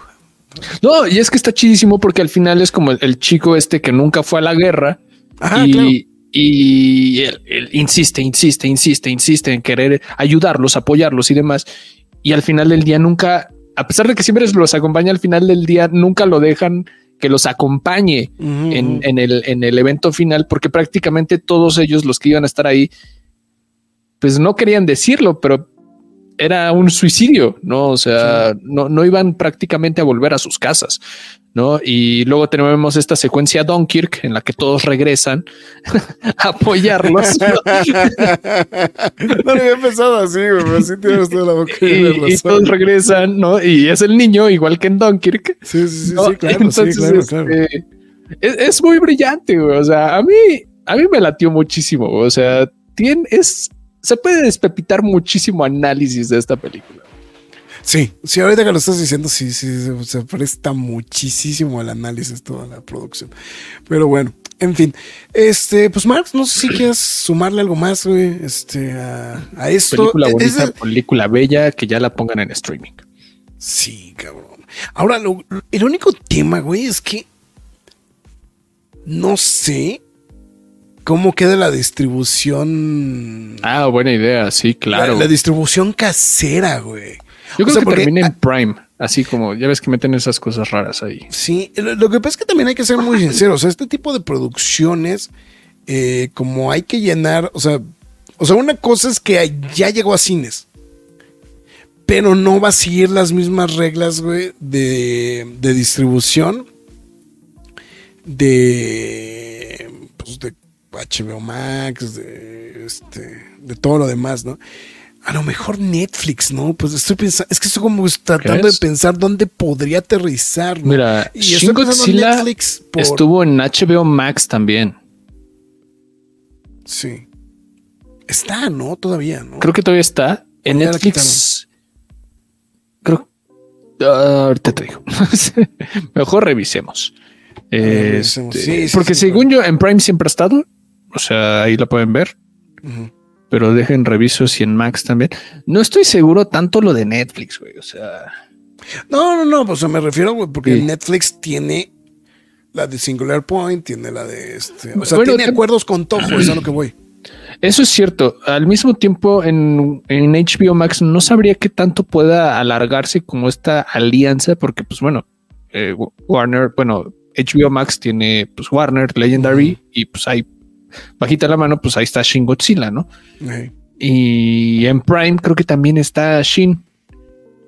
No, y es que está chidísimo porque al final es como el, el chico este que nunca fue a la guerra Ajá, y, claro. y él, él insiste, insiste, insiste, insiste en querer ayudarlos, apoyarlos y demás. Y al final del día nunca, a pesar de que siempre los acompaña, al final del día nunca lo dejan que los acompañe en, en el, en el evento final, porque prácticamente todos ellos, los que iban a estar ahí, pues no querían decirlo, pero era un suicidio, ¿no? O sea, no, no iban prácticamente a volver a sus casas, ¿no? Y luego tenemos esta secuencia Dunkirk en la que todos regresan a apoyarlos. ¿no? lo había pensado así, güey, pero sí tienes toda la boca y, y todos regresan, ¿no? Y es el niño, igual que en Dunkirk, Sí, sí, sí, ¿no? sí, claro, Entonces, sí, claro, claro. este, Es, es muy brillante, güey. O sea, a mí, a mí me latió muchísimo. O sea, tiene, es, se puede despepitar muchísimo análisis de esta película. Sí, sí, ahorita que lo estás diciendo, sí, sí, se, presta muchísimo al análisis toda la producción. Pero bueno, en fin. Este, pues Marx, no sé si quieres sumarle algo más, güey, este, a, a esto. Película bonita, es- película bella, que ya la pongan en streaming. Sí, cabrón. Ahora, lo- el único tema, güey, es que no sé cómo queda la distribución. Ah, buena idea, sí, claro. La, la distribución casera, güey. Yo o creo sea, que porque- termina en Prime, así como ya ves que meten esas cosas raras ahí. Sí, lo, que pasa es que también hay que ser muy sinceros. O sea, este tipo de producciones, eh, como hay que llenar, o sea, o sea, una cosa es que ya llegó a cines, pero no va a seguir las mismas reglas, güey, de, de distribución de, pues, de HBO Max, de, este, de todo lo demás, ¿no? A lo mejor Netflix, ¿no? Pues estoy pensando, es que estoy como tratando de pensar dónde podría aterrizar, ¿no? Mira, Y Shin Godzilla Netflix por- estuvo en HBO Max también. Sí. Está, ¿no? Todavía, ¿no? Creo que todavía está. En Netflix. Creo. Ah, ahorita te digo. Mejor revisemos. revisemos. Este, Sí, sí, porque sí, según yo, en Prime siempre ha estado. O sea, ahí la pueden ver. Pero dejen reviso si en Max también. No estoy seguro tanto lo de Netflix, güey. O sea, No, no, no, pues me refiero, güey, porque Sí. Netflix tiene la de Singular Point, tiene la de este. O sea, Bueno, tiene acuerdos con Toho, es a lo que voy. eso es cierto. Al mismo tiempo, en, en HBO Max no sabría qué tanto pueda alargarse como esta alianza, porque, pues bueno, eh, Warner, bueno, HBO Max tiene pues Warner, Legendary, y pues hay bajita la mano, pues ahí está Shin Godzilla, ¿no? Y en Prime creo que también está Shin.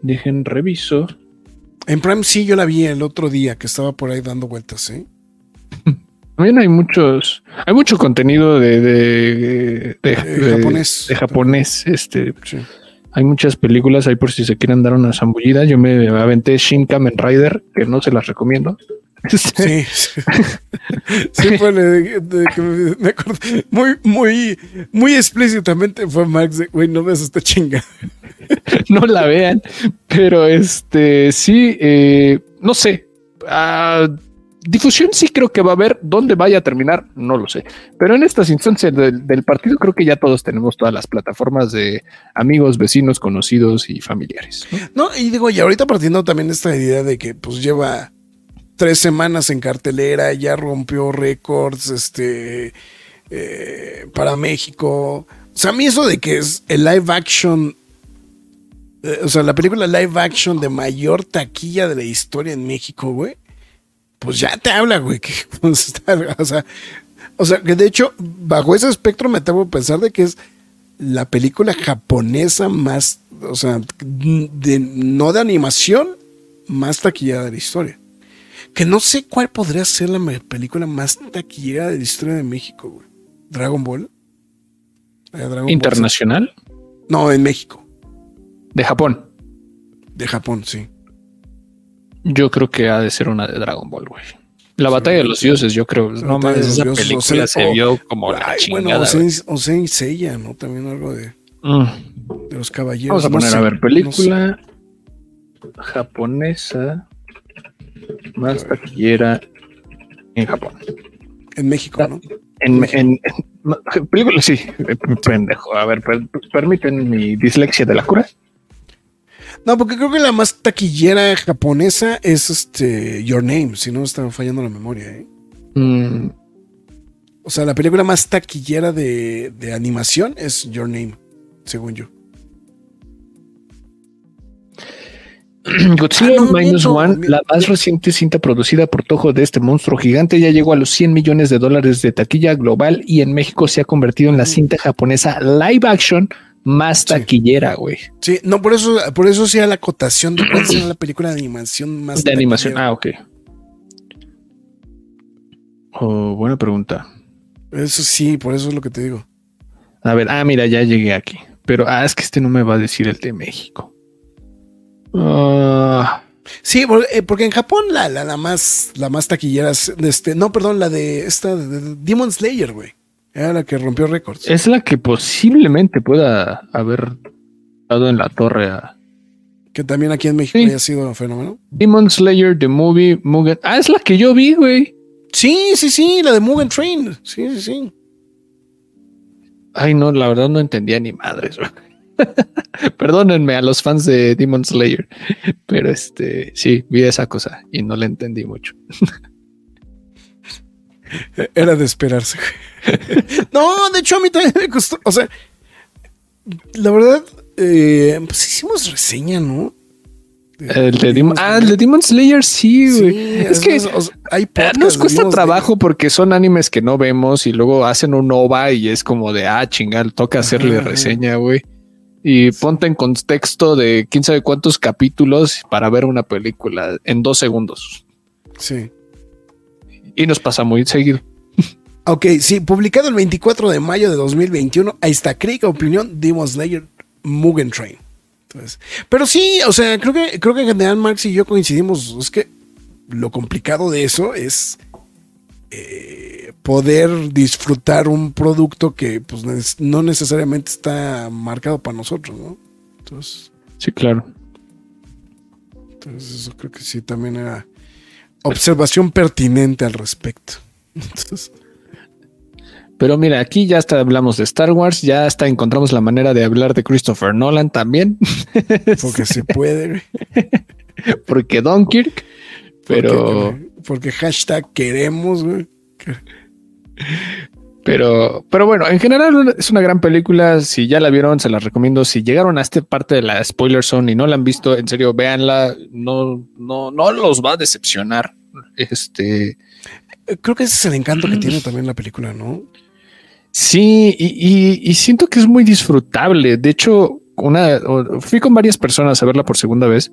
Dejen reviso. En Prime sí, yo la vi el otro día que estaba por ahí dando vueltas, ¿eh? También hay muchos, hay mucho contenido de, de, de- de- japonés. de japonés, este, Sí. Hay muchas películas ahí por si se quieren dar una zambullida. Yo me aventé Shin Kamen Rider, que no se las recomiendo. Sí, sí. Sí, fue de, de que me, me acuerdo. Muy, muy, muy explícitamente fue Max de, güey, no ves esta chinga. no la vean, pero este sí, eh, no sé. Ah, difusión sí creo que va a haber. ¿Dónde vaya a terminar? No lo sé. Pero en estas instancias del, del, partido creo que ya todos tenemos todas las plataformas de amigos, vecinos, conocidos y familiares. No, y digo, y ahorita partiendo también de esta idea de que pues lleva tres semanas en cartelera, ya rompió récords, este, eh, para México. O sea, a mí eso de que es el live action, eh, o sea, la película live action de mayor taquilla de la historia en México, güey pues ya te habla, güey. Que, pues, o, sea, que de hecho, bajo ese espectro me atrevo a pensar de que es la película japonesa más, o sea, de, no de animación, más taquillada de la historia. Que no sé cuál podría ser la película más taquillera de la historia de México, güey. Dragon Ball. Dragon ¿Internacional? no, en México. De Japón. De Japón, sí. Yo creo que ha de ser una de Dragon Ball, güey. La batalla de los dioses, yo creo. No mames, esa película se vio como la chingada. Bueno, Osei Seiya, ¿no? También algo de, mm. de los caballeros. Vamos a poner a ver, película japonesa más taquillera en Japón. En México, ¿no? En, en, en, película, sí, pendejo. A ver, per, permiten mi dislexia de la cura. No, porque creo que la más taquillera japonesa es este Your Name, si no está fallando la memoria. ¿eh? Mm. O sea, la película más taquillera de, de, animación es Your Name, según yo. Godzilla ah, Minus One, la más reciente cinta producida por Toho de este monstruo gigante, ya llegó a los 100 millones de dólares de taquilla global y en México se ha convertido en la cinta japonesa live action más taquillera, güey. Sí. no, por eso, por eso sí la acotación de cuál será la película de animación más De animación, ah, ok. Oh, buena pregunta. Eso sí, por eso es lo que te digo. A ver, ah, mira, ya llegué aquí. Pero, ah, es que este no me va a decir el de México. Ah. Sí, eh, porque en Japón la, la, más la más taquillera es este, no, perdón, la de esta de Demon Slayer, güey. Era la que rompió récords. Es la que posiblemente pueda haber dado en la torre a. Que también aquí en México haya sido un fenómeno. Demon Slayer, The Movie, Mugen. Ah, es la que yo vi, güey. Sí, sí, sí, la de Mugen Train. Sí, sí, sí. Ay, no, la verdad no entendía ni madres, Perdónenme a los fans de Demon Slayer, pero este sí, vi esa cosa y no la entendí mucho. Era de esperarse. no, de hecho a mí también me costó. O sea, la verdad, eh, pues hicimos reseña, ¿no? El de, Demon, ah, el de Demon Slayer, sí, güey. es, que hay eh, nos cuesta trabajo porque son animes que no vemos y luego hacen un OVA y es como de, ah, chingal, toca hacerle reseña, güey. Y ponte en contexto de quién sabe cuántos capítulos para ver una película en dos segundos. Sí. Y nos pasa muy seguido. Ok, sí, publicado el 24 de mayo de 2021. Ahí está, crítica, opinión, Demon Slayer, Mugen Train. Entonces, pero sí, o sea, creo que, creo que en general Marx y yo coincidimos. Es que lo complicado de eso es eh, poder disfrutar un producto que pues, no necesariamente está marcado para nosotros, ¿no? Entonces. Sí, claro. Entonces, eso creo que sí también era observación pertinente al respecto. Entonces. Pero mira, aquí ya hasta hablamos de Star Wars, ya hasta encontramos la manera de hablar de Christopher Nolan también. Porque se puede. porque Dunkirk, pero... Porque, hashtag queremos, güey. Pero, pero bueno, en general es una gran película. Si ya la vieron, se la recomiendo. Si llegaron a esta parte de la spoiler zone y no la han visto, en serio, véanla. No, no, no los va a decepcionar. Este. Creo que ese es el encanto que tiene también la película, ¿no? Sí, y, siento que es muy disfrutable. De hecho, una fui con varias personas a verla por segunda vez.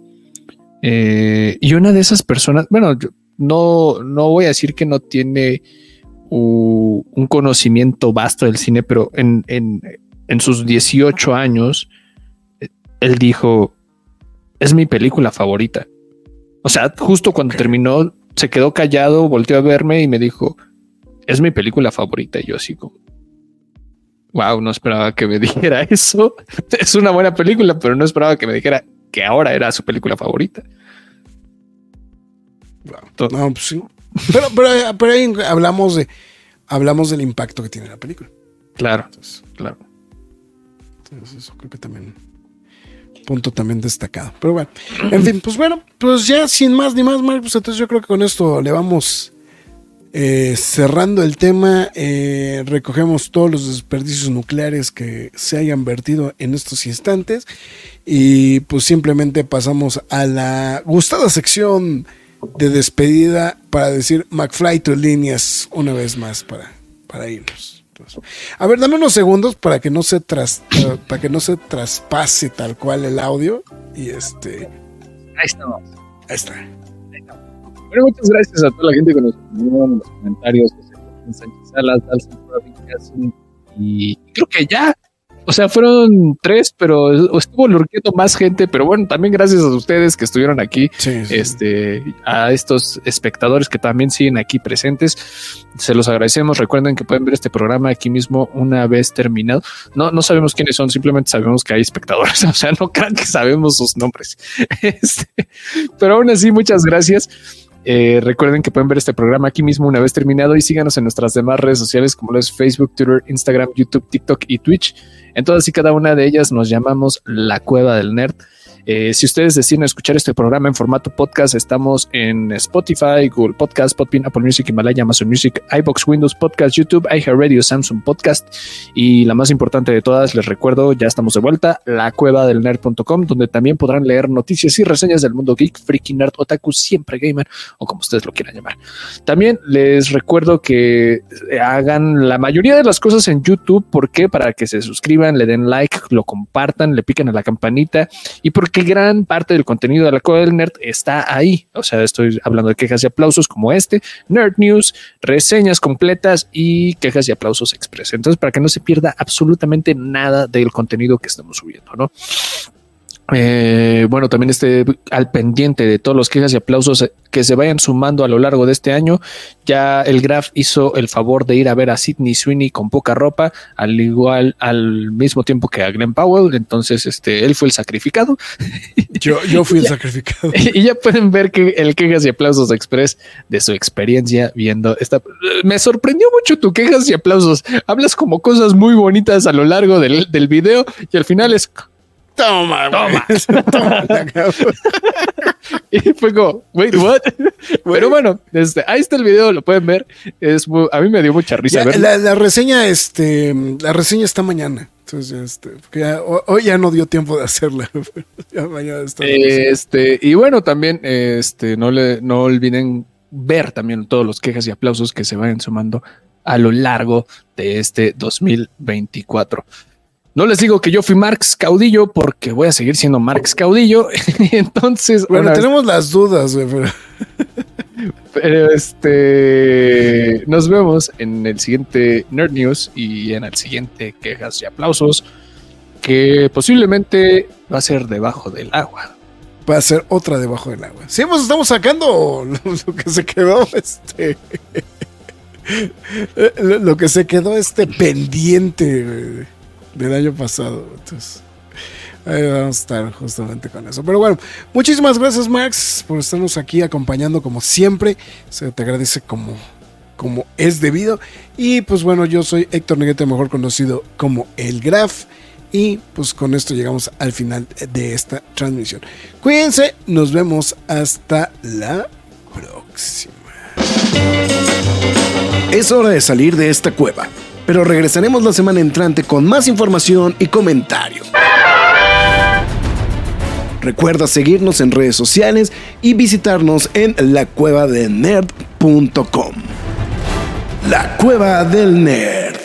Eh, y una de esas personas, bueno, no, no voy a decir que no tiene un conocimiento vasto del cine, pero en, en, sus 18 años, él dijo, es mi película favorita. O sea, justo cuando terminó, se quedó callado, volteó a verme y me dijo, es mi película favorita. Y yo así como, wow, no esperaba que me dijera eso. Es una buena película, pero no esperaba que me dijera que ahora era su película favorita. No, pues sí. Pero, pero, pero ahí hablamos de hablamos del impacto que tiene la película. Claro, claro. Entonces, eso creo que también punto también destacado. Pero bueno, en fin, pues bueno, pues ya sin más ni más, pues entonces yo creo que con esto le vamos eh, cerrando el tema. Eh, recogemos todos los desperdicios nucleares que se hayan vertido en estos instantes y pues simplemente pasamos a la gustada sección de despedida para decir McFly to líneas una vez más para, para irnos. A ver, dame unos segundos para que no se tras, para que no se traspase tal cual el audio y este. Ahí estamos. Ahí está. Bueno, muchas gracias a toda la gente que nos escribió en los comentarios, Sánchez Salas, Dalson, y creo que ya o sea, fueron tres, pero estuvo lurqueando más gente. Pero bueno, también gracias a ustedes que estuvieron aquí, este, a estos espectadores que también siguen aquí presentes. Se los agradecemos. Recuerden que pueden ver este programa aquí mismo una vez terminado. No, no sabemos quiénes son, simplemente sabemos que hay espectadores. O sea, no crean que sabemos sus nombres. Este, pero aún así, muchas gracias. Eh, recuerden que pueden ver este programa aquí mismo una vez terminado y síganos en nuestras demás redes sociales como lo es Facebook, Twitter, Instagram, YouTube, TikTok y Twitch. En todas y cada una de ellas nos llamamos La Cueva del Nerd. Eh, si ustedes deciden escuchar este programa en formato podcast, estamos en Spotify, Google Podcast, Podbean, Apple Music, Himalaya, Amazon Music, iBox, Windows Podcast, YouTube, iHeartRadio, Samsung Podcast y la más importante de todas, les recuerdo, ya estamos de vuelta, la cueva del nerd.com, donde también podrán leer noticias y reseñas del mundo geek, freaky, nerd, otaku, siempre gamer o como ustedes lo quieran llamar. También les recuerdo que hagan la mayoría de las cosas en YouTube, ¿por qué? Para que se suscriban, le den like, lo compartan, le piquen a la campanita y porque que gran parte del contenido de la Cueva del Nerd está ahí. O sea, estoy hablando de quejas y aplausos como este, Nerd News, reseñas completas y quejas y aplausos express. Entonces, para que no se pierda absolutamente nada del contenido que estamos subiendo, ¿no? Eh, bueno, también esté al pendiente de todos los quejas y aplausos que se vayan sumando a lo largo de este año. Ya el Graf hizo el favor de ir a ver a Sidney Sweeney con poca ropa, al igual al mismo tiempo que a Glenn Powell. Entonces, este, él fue el sacrificado. Yo, yo fui el sacrificado. Y ya pueden ver que el quejas y aplausos express de su experiencia viendo esta. Me sorprendió mucho tu quejas y aplausos. Hablas como cosas muy bonitas a lo largo del, del video y al final es Toma, toma. y fue como, wait, what? Pero bueno, este, ahí está el video, lo pueden ver. Es, a mí me dio mucha risa. La, la, reseña, este, la reseña está mañana. Entonces, este, hoy ya no dio tiempo de hacerla. ya mañana está este, y bueno, también, este, no le, no olviden ver también todos los quejas y aplausos que se vayan sumando a lo largo de este 2024. No les digo que yo fui Marx Caudillo porque voy a seguir siendo Marx Caudillo. Entonces, bueno, tenemos las dudas, pero... pero este nos vemos en el siguiente Nerd News y en el siguiente quejas y aplausos que posiblemente va a ser debajo del agua. Va a ser otra debajo del agua. Sí, pues estamos sacando lo que se quedó este lo que se quedó este pendiente del año pasado. Entonces, ahí vamos a estar justamente con eso. Pero bueno, muchísimas gracias, Max, por estarnos aquí acompañando como siempre. Se te agradece como, como es debido. Y pues bueno, yo soy Héctor Neguete, mejor conocido como El Graf. Y pues con esto llegamos al final de esta transmisión. Cuídense, nos vemos hasta la próxima. Es hora de salir de esta cueva pero regresaremos la semana entrante con más información y comentarios. Recuerda seguirnos en redes sociales y visitarnos en lacuevadelnerd.com. La Cueva del Nerd.